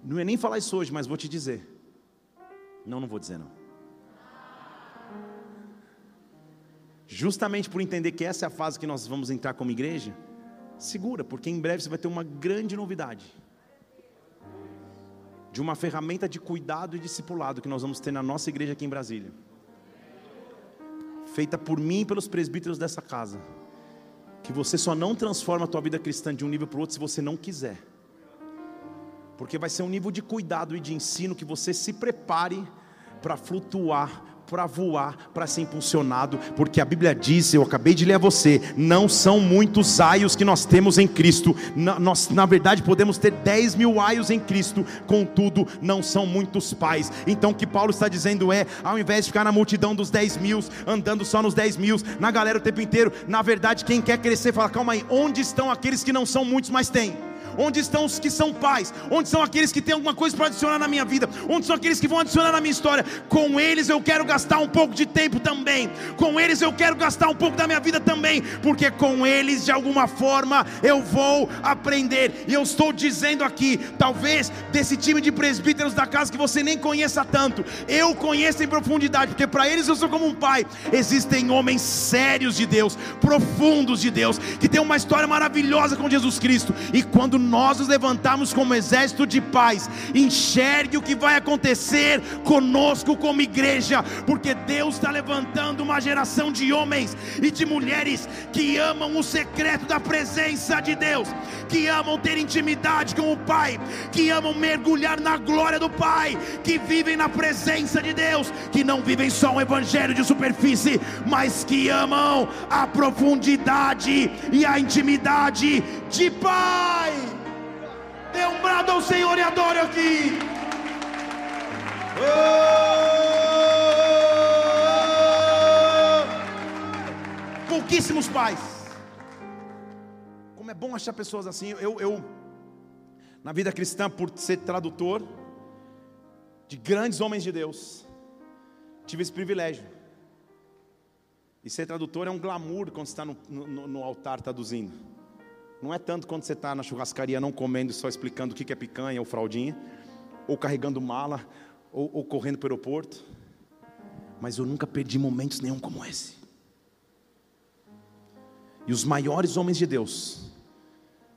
Não é nem falar isso hoje, mas vou te dizer. Não, não vou dizer não. Justamente por entender que essa é a fase que nós vamos entrar como igreja, segura, porque em breve você vai ter uma grande novidade. De uma ferramenta de cuidado e discipulado que nós vamos ter na nossa igreja aqui em Brasília feita por mim e pelos presbíteros dessa casa, que você só não transforma a tua vida cristã de um nível para o outro se você não quiser. Porque vai ser um nível de cuidado e de ensino que você se prepare para flutuar para voar, para ser impulsionado, porque a Bíblia diz, eu acabei de ler a você, não são muitos aios que nós temos em Cristo, na, nós na verdade podemos ter 10 mil aios em Cristo, contudo não são muitos pais. Então o que Paulo está dizendo é, ao invés de ficar na multidão dos 10 mil, andando só nos 10 mil, na galera o tempo inteiro, na verdade quem quer crescer fala, calma aí, onde estão aqueles que não são muitos, mas têm? Onde estão os que são pais? Onde são aqueles que têm alguma coisa para adicionar na minha vida? Onde são aqueles que vão adicionar na minha história? Com eles eu quero gastar um pouco de tempo também. Com eles eu quero gastar um pouco da minha vida também, porque com eles de alguma forma eu vou aprender. E eu estou dizendo aqui, talvez desse time de presbíteros da casa que você nem conheça tanto, eu conheço em profundidade, porque para eles eu sou como um pai. Existem homens sérios de Deus, profundos de Deus, que têm uma história maravilhosa com Jesus Cristo. E quando nós nos levantarmos como exército de paz, enxergue o que vai acontecer conosco como igreja, porque Deus está levantando uma geração de homens e de mulheres que amam o secreto da presença de Deus, que amam ter intimidade com o Pai, que amam mergulhar na glória do Pai, que vivem na presença de Deus, que não vivem só um evangelho de superfície, mas que amam a profundidade e a intimidade de Pai. Dê um brado ao Senhor e adore aqui. Oh! Pouquíssimos pais. Como é bom achar pessoas assim. Eu, eu, na vida cristã, por ser tradutor de grandes homens de Deus, tive esse privilégio. E ser tradutor é um glamour quando está no, no, no altar traduzindo. Não é tanto quando você está na churrascaria não comendo, só explicando o que é picanha ou fraldinha, ou carregando mala, ou, ou correndo para o aeroporto. Mas eu nunca perdi momentos nenhum como esse. E os maiores homens de Deus,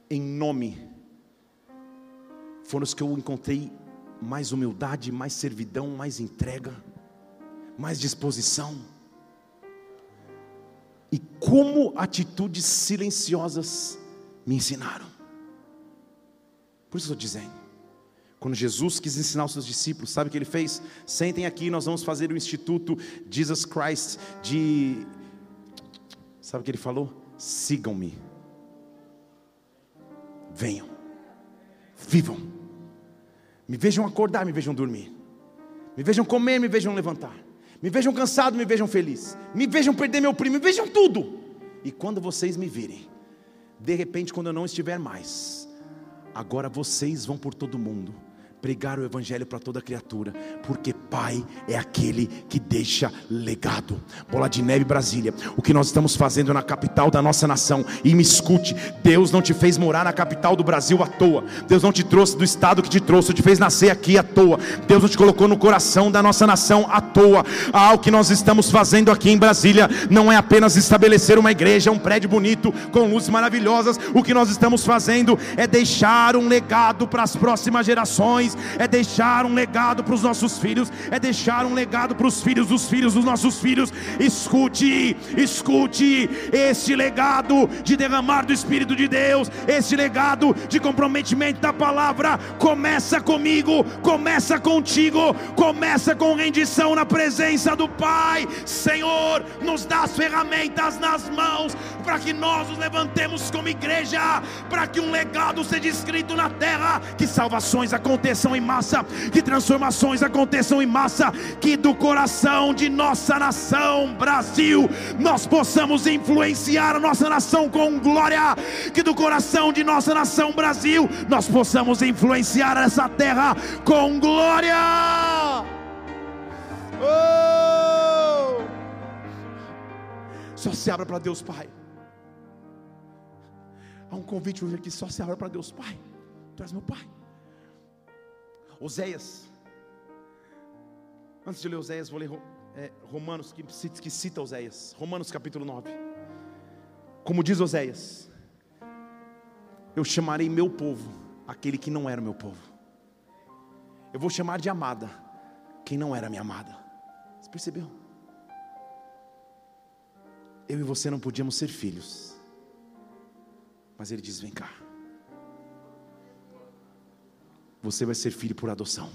em nome, foram os que eu encontrei mais humildade, mais servidão, mais entrega, mais disposição. E como atitudes silenciosas me ensinaram. Por isso estou dizendo. Quando Jesus quis ensinar os seus discípulos, sabe o que ele fez? Sentem aqui, nós vamos fazer o Instituto Jesus Christ de Sabe o que ele falou? Sigam-me. Venham. Vivam. Me vejam acordar, me vejam dormir. Me vejam comer, me vejam levantar. Me vejam cansado, me vejam feliz. Me vejam perder meu primo, me vejam tudo. E quando vocês me virem, de repente, quando eu não estiver mais, agora vocês vão por todo mundo pregar o Evangelho para toda criatura, porque Pai é aquele que deixa legado. Bola de Neve, Brasília, o que nós estamos fazendo na capital da nossa nação, e me escute: Deus não te fez morar na capital do Brasil à toa, Deus não te trouxe do estado que te trouxe, te fez nascer aqui à toa, Deus não te colocou no coração da nossa nação à toa. Ah, o que nós estamos fazendo aqui em Brasília não é apenas estabelecer uma igreja, um prédio bonito, com luzes maravilhosas, o que nós estamos fazendo é deixar um legado para as próximas gerações é deixar um legado para os nossos filhos, é deixar um legado para os filhos dos filhos dos nossos filhos. Escute, escute este legado de derramar do Espírito de Deus, este legado de comprometimento da palavra. Começa comigo, começa contigo, começa com rendição na presença do Pai. Senhor, nos dá as ferramentas nas mãos para que nós nos levantemos como igreja, para que um legado seja escrito na terra, que salvações aconteçam aconteçam em massa, que transformações aconteçam em massa, que do coração de nossa nação, Brasil, nós possamos influenciar a nossa nação com glória, que do coração de nossa nação, Brasil, nós possamos influenciar essa terra com glória. Oh! Só se abra para Deus Pai. Há um convite hoje aqui, só se abra para Deus Pai. Tu és meu Pai. Oséias. Antes de ler Oséias, vou ler é, Romanos, que, cita Oséias. Romanos capítulo 9. Como diz Oséias: Eu chamarei meu povo, aquele que não era meu povo. Eu vou chamar de amada, quem não era minha amada. Você percebeu? Eu e você não podíamos ser filhos. Mas ele diz: Vem cá você vai ser filho por adoção.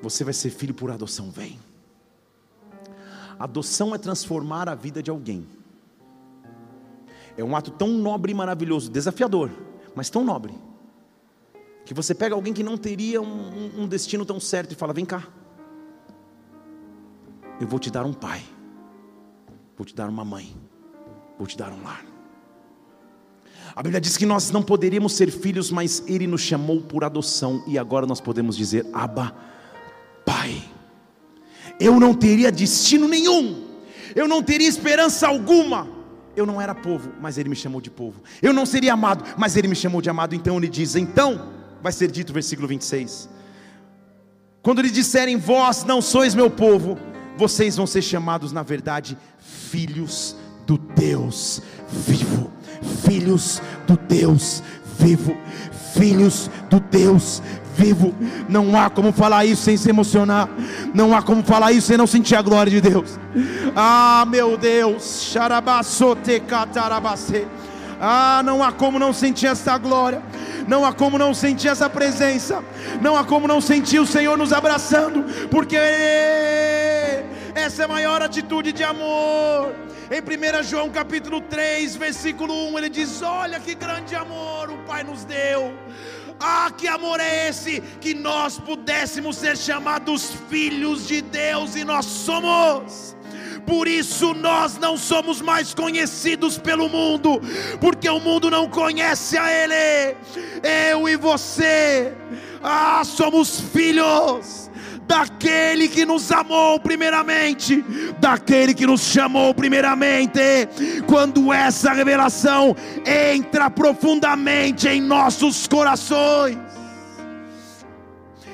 Você vai ser filho por adoção, vem. Adoção é transformar a vida de alguém. É um ato tão nobre e maravilhoso, desafiador, mas tão nobre, que você pega alguém que não teria um, um destino tão certo e fala: Vem cá, eu vou te dar um pai, vou te dar uma mãe, vou te dar um lar. A Bíblia diz que nós não poderíamos ser filhos, mas Ele nos chamou por adoção, e agora nós podemos dizer: Abba, Pai. Eu não teria destino nenhum, eu não teria esperança alguma. Eu não era povo, mas Ele me chamou de povo. Eu não seria amado, mas Ele me chamou de amado. Então Ele diz: Então, vai ser dito, versículo 26. Quando lhe disserem, vós não sois meu povo, vocês vão ser chamados, na verdade, filhos do Deus vivo filhos do Deus vivo, filhos do Deus vivo. Não há como falar isso sem se emocionar. Não há como falar isso sem não sentir a glória de Deus. Ah, meu Deus, Ah, não há como não sentir essa glória. Não há como não sentir essa presença. Não há como não sentir o Senhor nos abraçando, porque essa é a maior atitude de amor. Em 1 João capítulo 3, versículo 1, ele diz: Olha que grande amor o Pai nos deu. Ah, que amor é esse que nós pudéssemos ser chamados filhos de Deus e nós somos. Por isso nós não somos mais conhecidos pelo mundo, porque o mundo não conhece a Ele. Eu e você, ah, somos filhos daquele que nos amou primeiramente, daquele que nos chamou primeiramente. Quando essa revelação entra profundamente em nossos corações,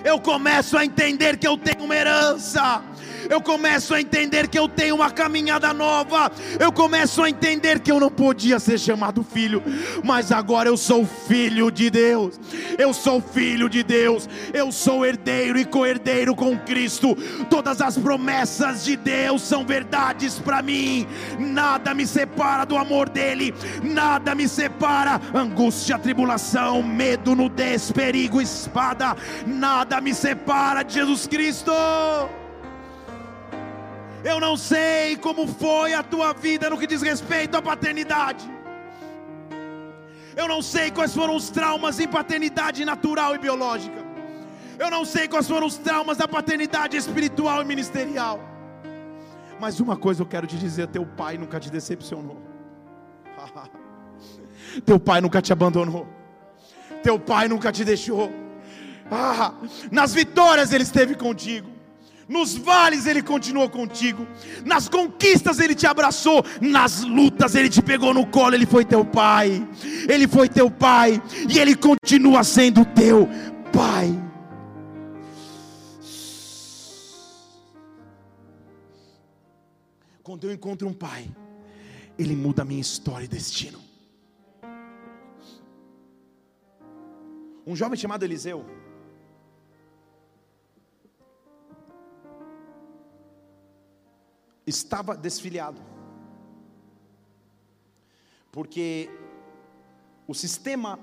eu começo a entender que eu tenho uma herança eu começo a entender que eu tenho uma caminhada nova, eu começo a entender que eu não podia ser chamado filho, mas agora eu sou filho de Deus, eu sou filho de Deus, eu sou herdeiro e co-herdeiro com Cristo, todas as promessas de Deus são verdades para mim, nada me separa do amor dEle, nada me separa, angústia, tribulação, medo, nudez, perigo, espada, nada me separa de Jesus Cristo. Eu não sei como foi a tua vida no que diz respeito à paternidade. Eu não sei quais foram os traumas em paternidade natural e biológica. Eu não sei quais foram os traumas da paternidade espiritual e ministerial. Mas uma coisa eu quero te dizer: teu pai nunca te decepcionou. [laughs] teu pai nunca te abandonou. Teu pai nunca te deixou. Ah, nas vitórias ele esteve contigo. Nos vales ele continuou contigo. Nas conquistas ele te abraçou. Nas lutas ele te pegou no colo. Ele foi teu pai. Ele foi teu pai. E ele continua sendo teu pai. Quando eu encontro um pai, ele muda a minha história e destino. Um jovem chamado Eliseu estava desfiliado. Porque o sistema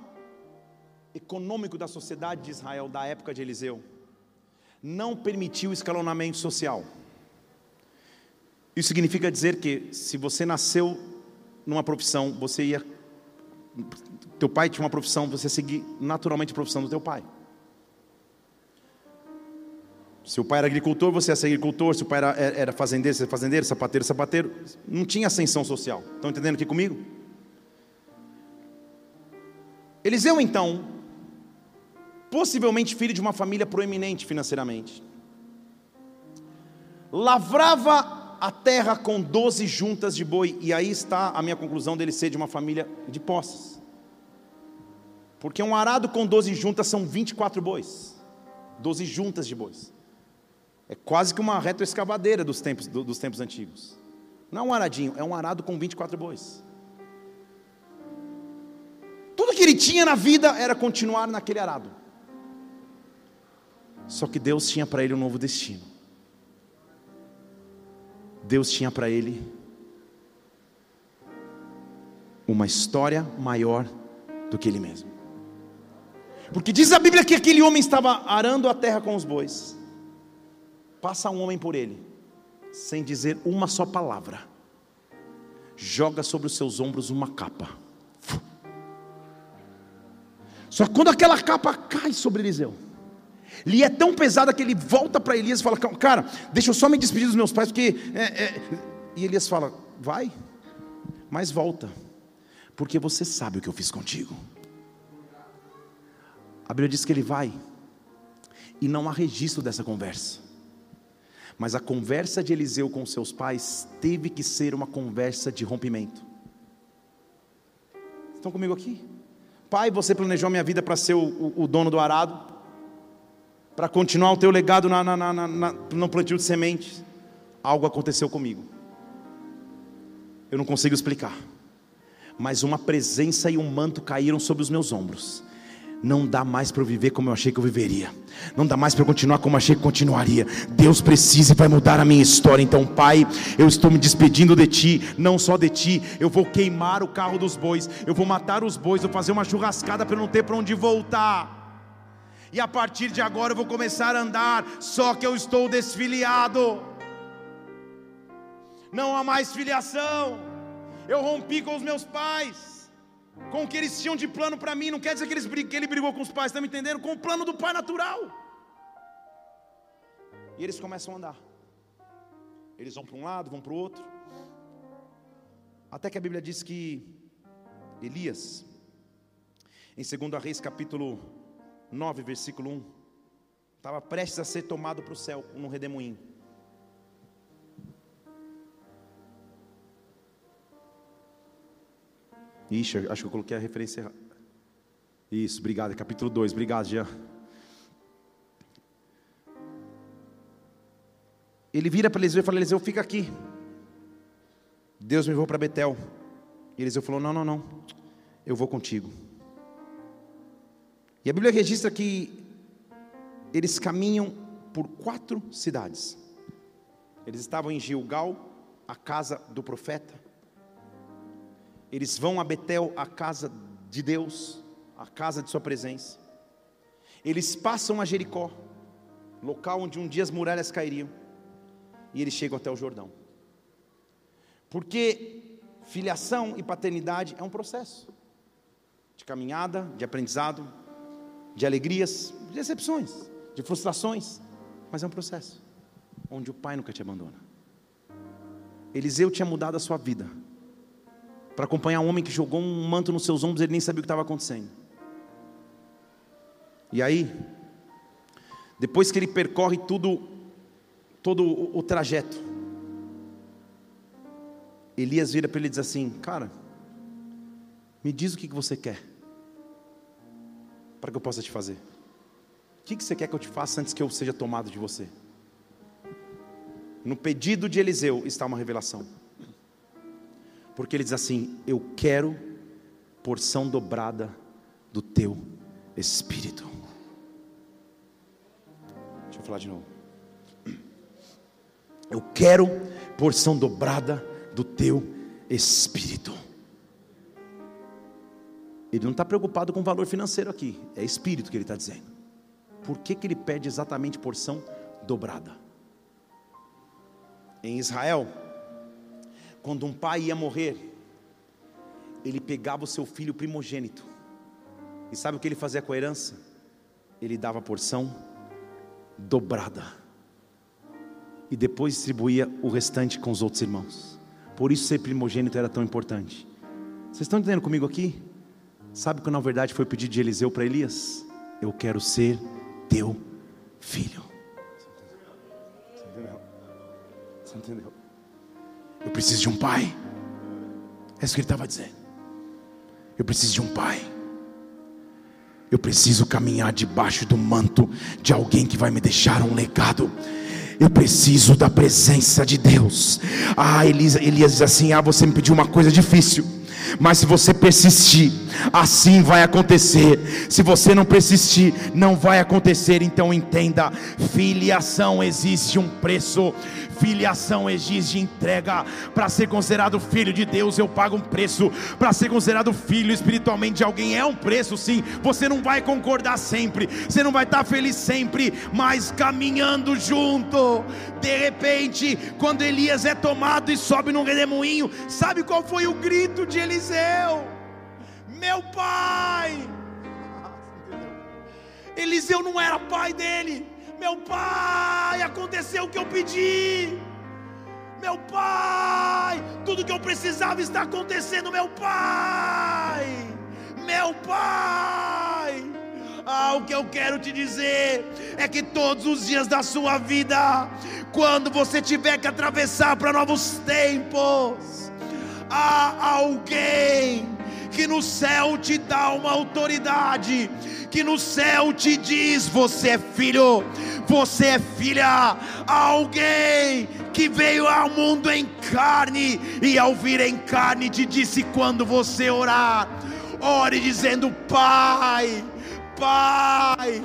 econômico da sociedade de Israel da época de Eliseu não permitiu escalonamento social. Isso significa dizer que se você nasceu numa profissão, você ia teu pai tinha uma profissão, você ia seguir naturalmente a profissão do teu pai. Se o pai era agricultor, você ia ser agricultor. Se o pai era, era fazendeiro, você ia fazendeiro, sapateiro, sapateiro. Não tinha ascensão social. Estão entendendo aqui comigo? Eliseu, então, possivelmente filho de uma família proeminente financeiramente, lavrava a terra com 12 juntas de boi, e aí está a minha conclusão dele ser de uma família de posses. Porque um arado com 12 juntas são 24 bois. 12 juntas de bois. É quase que uma retroescavadeira dos tempos, do, dos tempos antigos. Não é um aradinho, é um arado com 24 bois. Tudo que ele tinha na vida era continuar naquele arado. Só que Deus tinha para ele um novo destino. Deus tinha para ele uma história maior do que ele mesmo. Porque diz a Bíblia que aquele homem estava arando a terra com os bois. Passa um homem por ele, sem dizer uma só palavra, joga sobre os seus ombros uma capa. Só quando aquela capa cai sobre Eliseu, lhe é tão pesada que ele volta para Elias e fala: Cara, deixa eu só me despedir dos meus pais, porque. É, é... E Elias fala: Vai, mas volta, porque você sabe o que eu fiz contigo. A Bíblia diz que ele vai, e não há registro dessa conversa. Mas a conversa de Eliseu com seus pais teve que ser uma conversa de rompimento. Estão comigo aqui? Pai, você planejou minha vida para ser o, o, o, dono do arado, para continuar o teu legado na, na, na, no plantio de sementes. Algo aconteceu comigo. Eu não consigo explicar. Mas uma presença e um manto caíram sobre os meus ombros não dá mais para eu viver como eu achei que eu viveria. Não dá mais para eu continuar como eu achei que continuaria. Deus precisa e vai mudar a minha história. Então, Pai, eu estou me despedindo de Ti, não só de Ti. Eu vou queimar o carro dos bois, eu vou matar os bois, eu vou fazer uma churrascada para não ter para onde voltar. E a partir de agora eu vou começar a andar, só que eu estou desfiliado. Não há mais filiação. Eu rompi com os meus pais com o que eles tinham de plano para mim. Não quer dizer que, eles, que ele brigou com os pais, estão me entendendo? Com o plano do pai natural. E eles começam a andar. Eles vão para um lado, vão para o outro. Até que a Bíblia diz que Elias, em 2 Reis capítulo 9, versículo 1, estava prestes a ser tomado para o céu num redemoinho. Ixi, acho que eu coloquei a referência errada. Isso, obrigado. É capítulo 2, obrigado, Jean. Ele vira para Eliseu e fala: Eliseu, fica aqui. Deus me levou para Betel. E Eliseu falou: Não, não, não, eu vou contigo. E a Bíblia registra que eles caminham por quatro cidades. Eles estavam em Gilgal, a casa do profeta. Eles vão a Betel, a casa de Deus, a casa de Sua presença. Eles passam a Jericó, local onde um dia as muralhas cairiam. e eles chegam até o Jordão. Porque filiação e paternidade é um processo de caminhada, de aprendizado, de alegrias, de decepções, de frustrações, mas é um processo onde o pai nunca te abandona. Eliseu tinha mudado a sua vida para acompanhar um homem que jogou um manto nos seus ombros, ele nem sabia o que estava acontecendo. E aí, depois que ele percorre tudo, todo o, o trajeto, Elias vira para ele e diz assim: Cara, me diz o que você quer, para que eu possa te fazer. O que você quer que eu te faça antes que eu seja tomado de você? No pedido de Eliseu está uma revelação. Porque ele diz assim: Eu quero porção dobrada do teu espírito. Deixa eu falar de novo. [clears throat] Eu quero porção dobrada do teu espírito. Ele não está preocupado com o valor financeiro aqui, é espírito que ele está dizendo. Por que, que ele pede exatamente porção dobrada? Em Israel, quando um pai ia morrer, ele pegava o seu filho primogênito, e sabe o que ele fazia com a herança? Ele dava porção dobrada, e depois distribuía o restante com os outros irmãos. Por isso ser primogênito era tão importante. Vocês estão entendendo comigo aqui? Sabe que na verdade foi o pedido de Eliseu para Elias? Eu quero ser teu filho. Você entendeu? Você entendeu? Eu preciso de um pai. É isso que ele estava dizendo. Eu preciso de um pai. Eu preciso caminhar debaixo do manto de alguém que vai me deixar um legado. Eu preciso da presença de Deus. Ah, Elias, Elias diz assim: Ah, você me pediu uma coisa difícil. Mas se você persistir, assim vai acontecer. Se você não persistir, não vai acontecer. Então entenda: filiação existe um preço. Filiação exige entrega. Para ser considerado filho de Deus, eu pago um preço. Para ser considerado filho espiritualmente de alguém, é um preço, sim. Você não vai concordar sempre, você não vai estar feliz sempre, mas caminhando junto. De repente, quando Elias é tomado e sobe num redemoinho, sabe qual foi o grito de Eliseu? Meu pai! Eliseu não era pai dele. Meu pai, aconteceu o que eu pedi. Meu pai, tudo que eu precisava está acontecendo, meu pai. Meu pai. Ah, o que eu quero te dizer é que todos os dias da sua vida, quando você tiver que atravessar para novos tempos, há alguém que no céu te dá uma autoridade, que no céu te diz: você é filho, você é filha, alguém que veio ao mundo em carne, e ao vir em carne te disse: quando você orar, ore dizendo: Pai, Pai,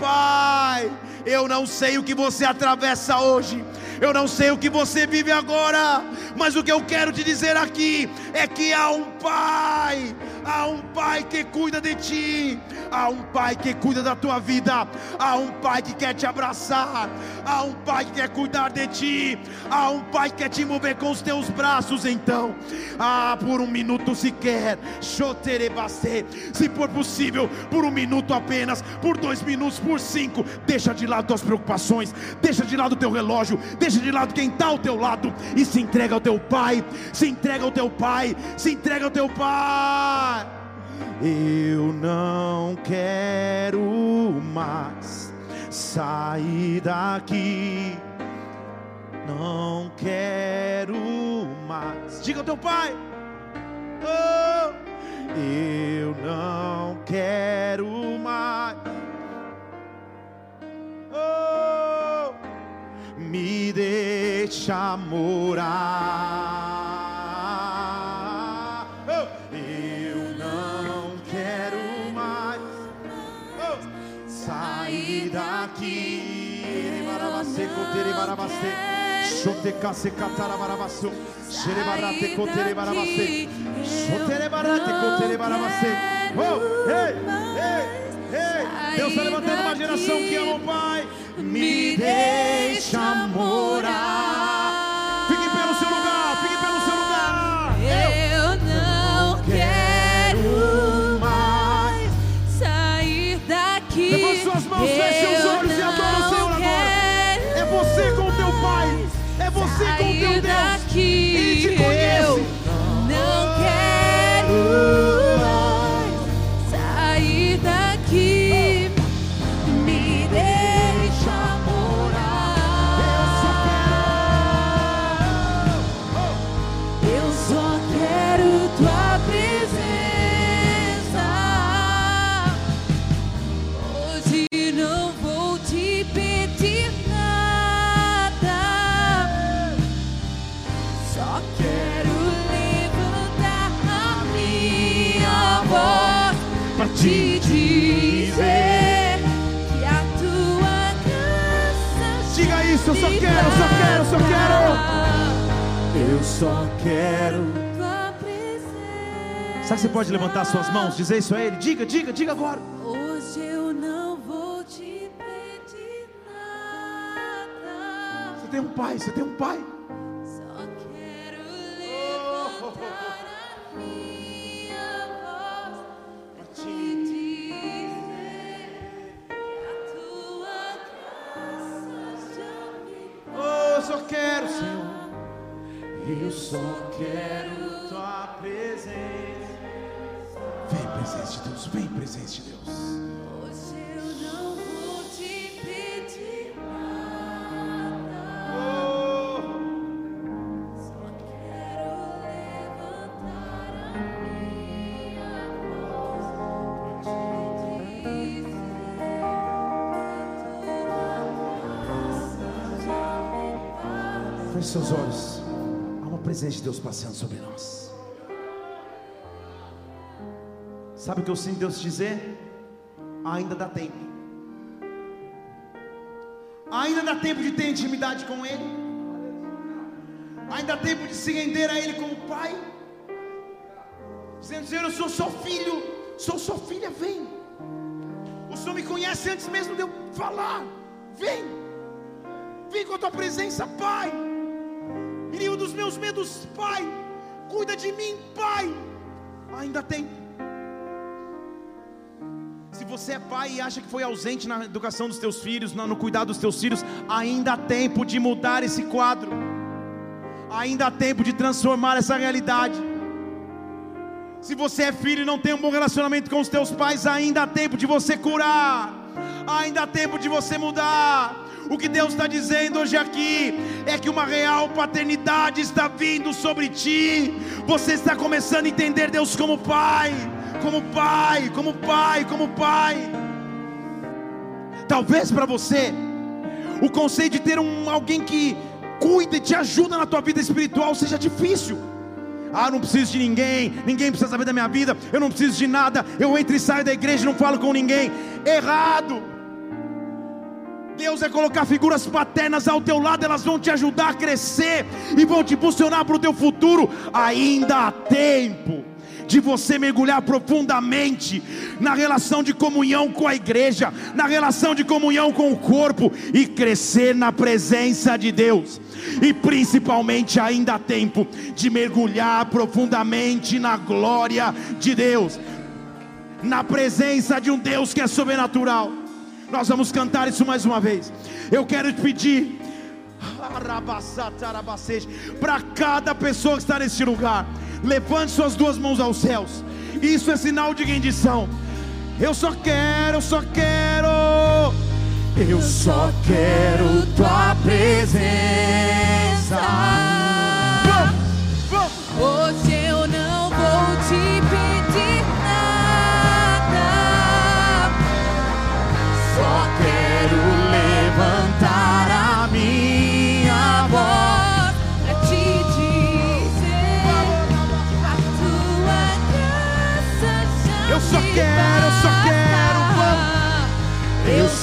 Pai. Eu não sei o que você atravessa hoje, eu não sei o que você vive agora, mas o que eu quero te dizer aqui é que há um Pai, há um Pai que cuida de ti, há um Pai que cuida da tua vida, há um Pai que quer te abraçar, há um Pai que quer cuidar de ti, há um Pai que quer te mover com os teus braços. Então, ah, por um minuto sequer, se for possível, por um minuto apenas, por dois minutos, por cinco, deixa de lado tuas preocupações, deixa de lado o teu relógio, deixa de lado quem está ao teu lado. E se entrega ao teu Pai, se entrega ao teu Pai, se entrega ao teu Pai. Eu não quero mais sair daqui. Não quero mais. Diga ao teu pai. Oh, eu não quero mais. Oh, me deixa morar. Kotere barabaste. Shote kase katara barabasu. Shere barate kotere barabaste. Shotere barate kotere barabaste. Oh, hey, hey, hey. Deus está levantando uma geração que ama o Pai. Me deixa morar. Eu só quero, eu só quero, eu só quero. Eu só quero. Sabe que você pode levantar suas mãos, dizer isso a Ele? Diga, diga, diga agora. Hoje eu não vou te pedir nada. Você tem um pai, você tem um pai. Vem, presença de Deus. Hoje eu não vou te pedir nada. Oh, Só quero levantar a minha voz pra te dizer que graça já me basta. feche seus olhos. Há uma presença de Deus passando sobre nós. Sabe o que eu sinto Deus dizer? Ainda dá tempo. Ainda dá tempo de ter intimidade com Ele. Ainda dá tempo de se render a Ele como Pai. Dizendo, Senhor, eu sou seu filho, sou sua filha, vem. O Senhor me conhece antes mesmo de eu falar. Vem, vem com a tua presença, Pai. Inimigo dos meus medos, Pai. Cuida de mim, Pai. Ainda tem. Você é pai e acha que foi ausente na educação dos teus filhos, no cuidado dos teus filhos, ainda há tempo de mudar esse quadro. Ainda há tempo de transformar essa realidade. Se você é filho e não tem um bom relacionamento com os teus pais, ainda há tempo de você curar. Ainda há tempo de você mudar. O que Deus está dizendo hoje aqui é que uma real paternidade está vindo sobre ti. Você está começando a entender Deus como Pai, como Pai, como Pai, como Pai. Talvez para você o conceito de ter um alguém que cuida e te ajuda na tua vida espiritual seja difícil. Ah, não preciso de ninguém, ninguém precisa saber da minha vida, eu não preciso de nada, eu entro e saio da igreja e não falo com ninguém. Errado. Deus é colocar figuras paternas ao teu lado, elas vão te ajudar a crescer e vão te impulsionar para o teu futuro. Ainda há tempo de você mergulhar profundamente na relação de comunhão com a igreja, na relação de comunhão com o corpo e crescer na presença de Deus. E principalmente ainda há tempo de mergulhar profundamente na glória de Deus, na presença de um Deus que é sobrenatural. Nós vamos cantar isso mais uma vez. Eu quero te pedir [laughs] para cada pessoa que está nesse lugar, levante suas duas mãos aos céus. Isso é sinal de rendição. Eu só quero, eu só quero. Eu só quero tua presença. Vamos, vamos.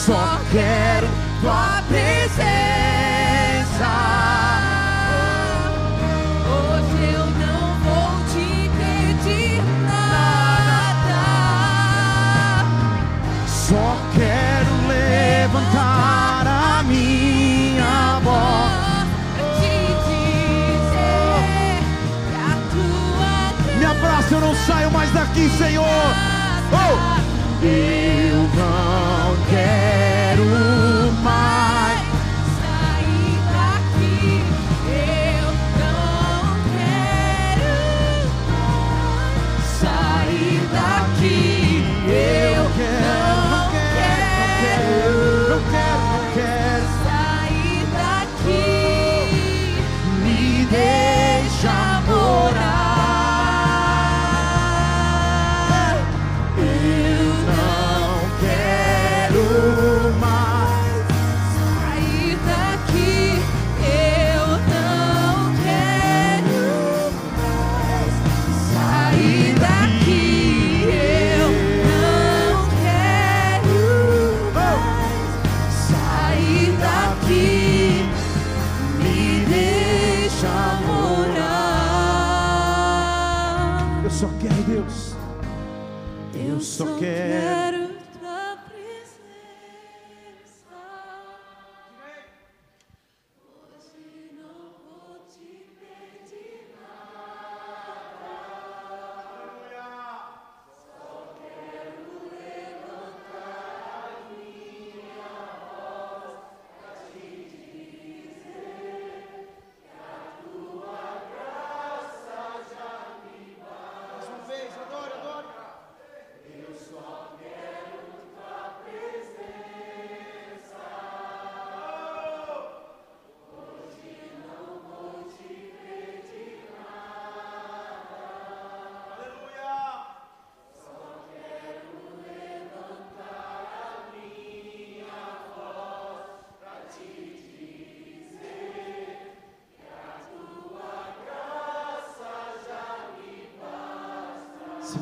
Só quero tua presença. Hoje eu não vou te pedir nada. Só quero levantar a minha voz. Pra te dizer que a tua Me abraça, eu não saio mais daqui, Senhor. Oh!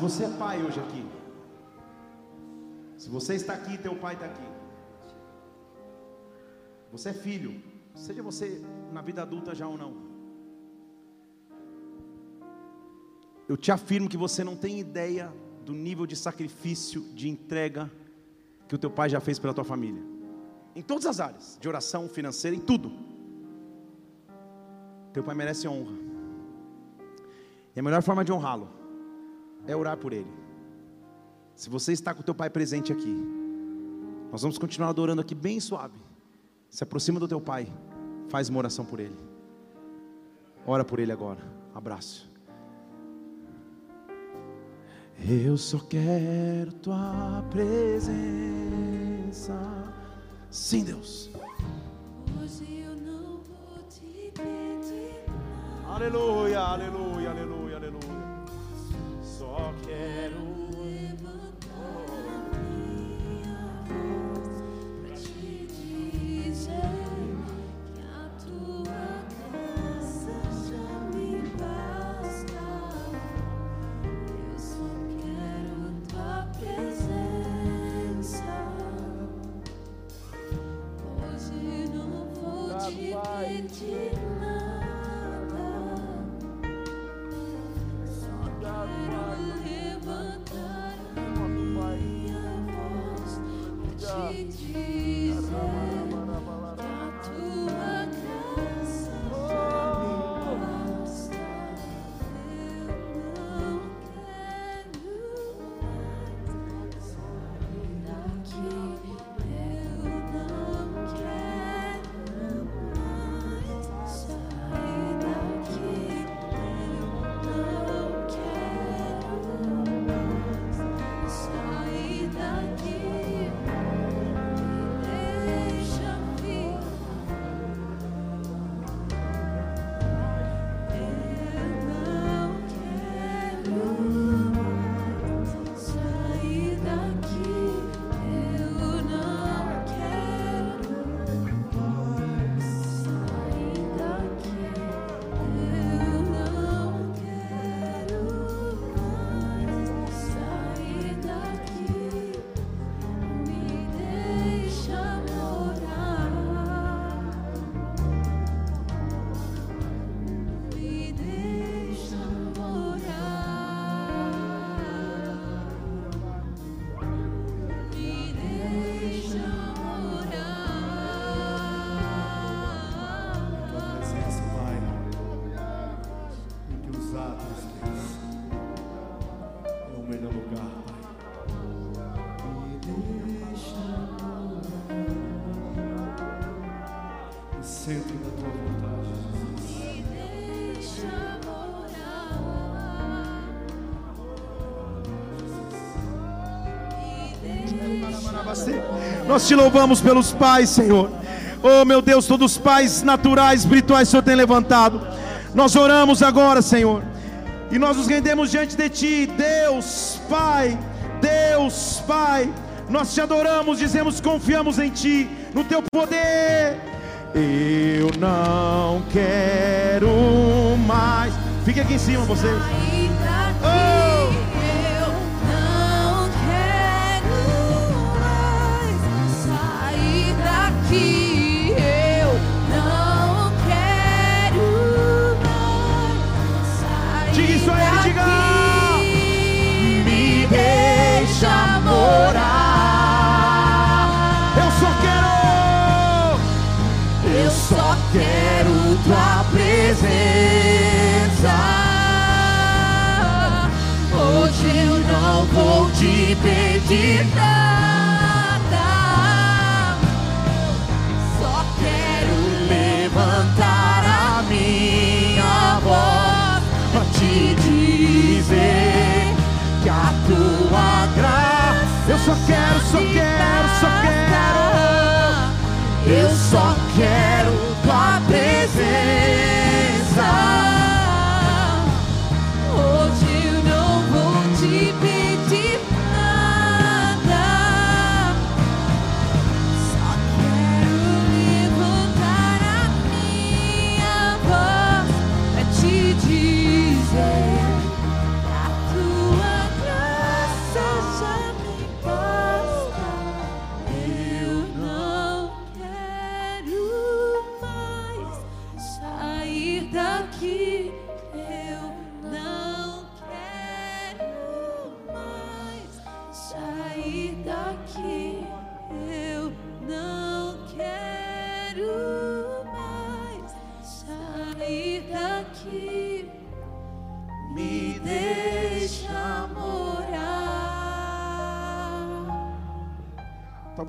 Você é pai hoje aqui, se você está aqui, teu pai está aqui. Você é filho, seja você na vida adulta já ou não. Eu te afirmo que você não tem ideia do nível de sacrifício, de entrega que o teu pai já fez pela tua família. Em todas as áreas, de oração, financeira, em tudo. Teu pai merece honra. E a melhor forma de honrá-lo é orar por ele. Se você está com o teu pai presente aqui, nós vamos continuar adorando aqui bem suave. Se aproxima do teu pai, faz uma oração por ele. Ora por ele agora. Abraço. Eu só quero tua presença. Sim, Deus. Hoje eu não vou te pedir nada. Aleluia, aleluia, aleluia, aleluia. Nós te louvamos pelos pais, Senhor. Oh, meu Deus, todos os pais naturais, espirituais, o Senhor tem levantado. Nós oramos agora, Senhor. E nós nos rendemos diante de Ti, Deus, Pai, Deus, Pai. Nós te adoramos, dizemos, confiamos em Ti, no Teu poder. Eu não quero mais. Fique aqui em cima, vocês. Quero tua presença. Hoje eu não vou te pedir nada. Só quero levantar a minha voz pra te dizer que a tua graça Eu só quero, só quero,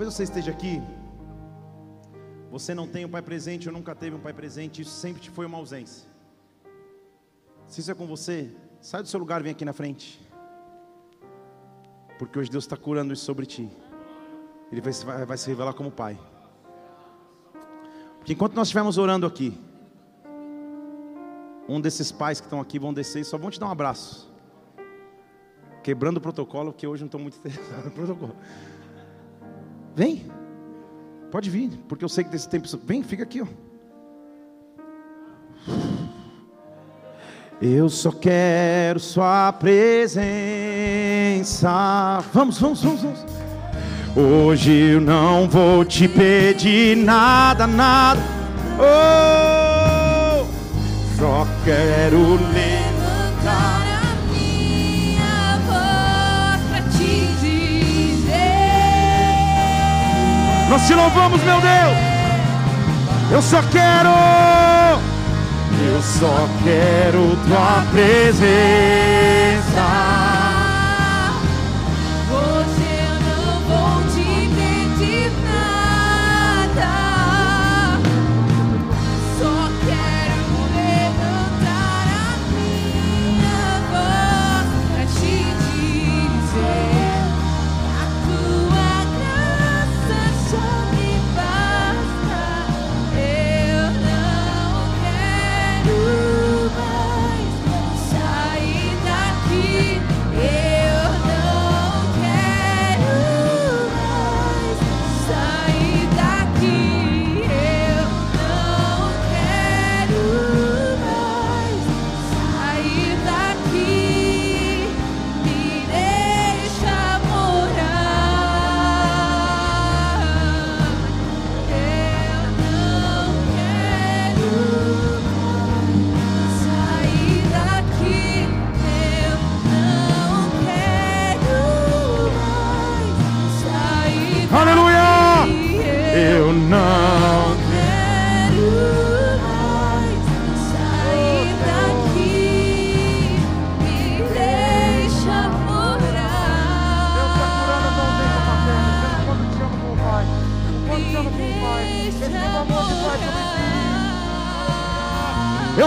Você esteja aqui. Você não tem um pai presente, ou nunca teve um pai presente, isso sempre te foi uma ausência. Se isso é com você, sai do seu lugar e vem aqui na frente. Porque hoje Deus está curando isso sobre ti. Ele vai- vai se revelar como pai. Porque enquanto nós estivermos orando aqui, um desses pais que estão aqui vão descer e só vão te dar um abraço. Quebrando o protocolo, porque hoje não estou muito [laughs] interessado no protocolo. Vem. Pode vir, porque eu sei que desse tempo. Vem, fica aqui, ó. Eu só quero sua presença. Vamos, vamos, vamos, vamos. Hoje eu não vou te pedir nada, nada. Oh, só quero levantar. Nós te louvamos, meu Deus. Eu só quero. Eu só quero tua presença.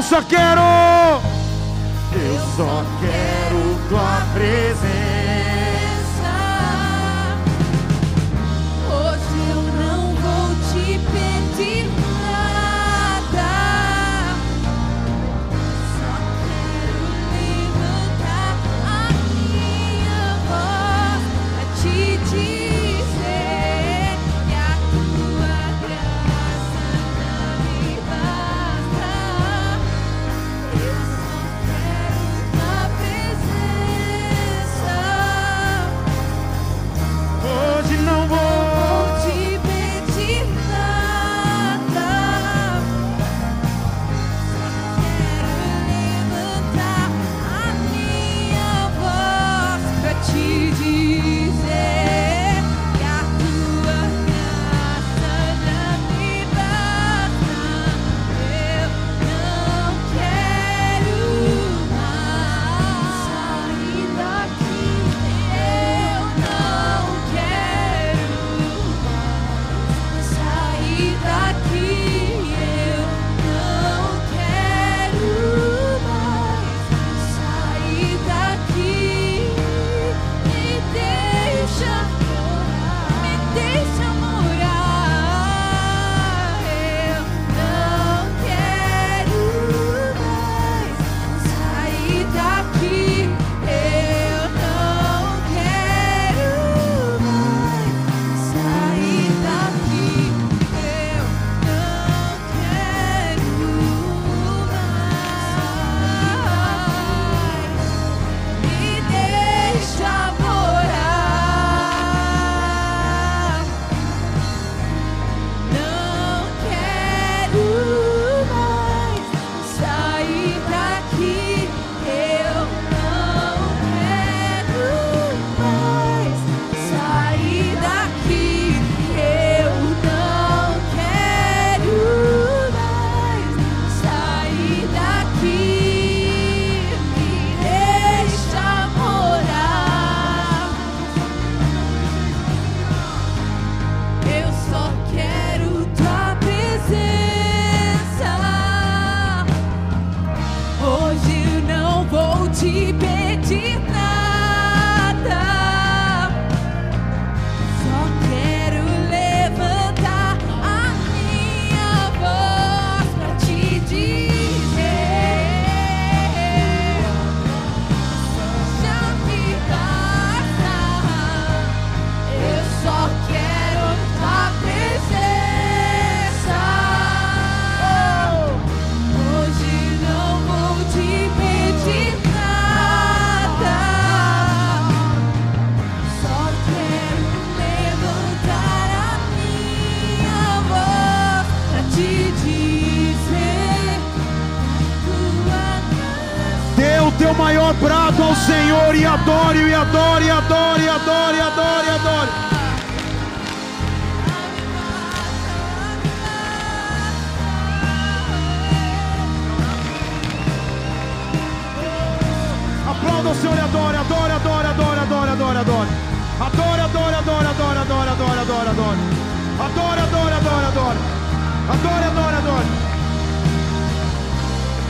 Só quero. Ao Senhor e adore, e adore, e adore, e adore, e adore, e adore. Aplauda o Senhor e adore, adore, adore, adore, adore, adore, adore. Adore, adore, adore, adore, adore, adore, adore, adore. Adore, adore, adore, adore. Adore, adore, adore.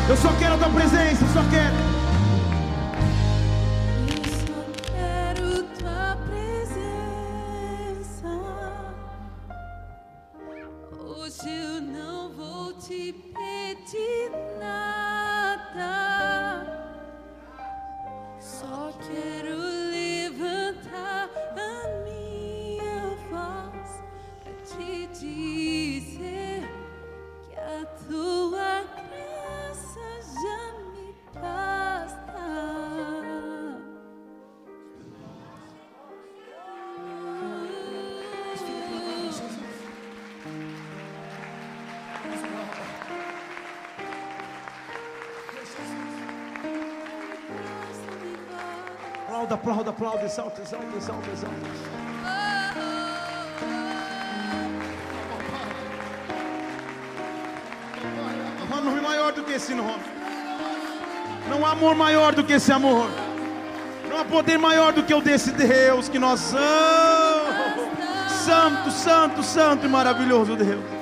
Eu só quero a tua presença, só quero. Aplauda, exalta, exalta, exalta, exalta. Não há nome maior do que esse nome. Não há amor maior do que esse amor. Não há poder maior do que o desse Deus que nós amamos. Santo, santo, santo e maravilhoso Deus.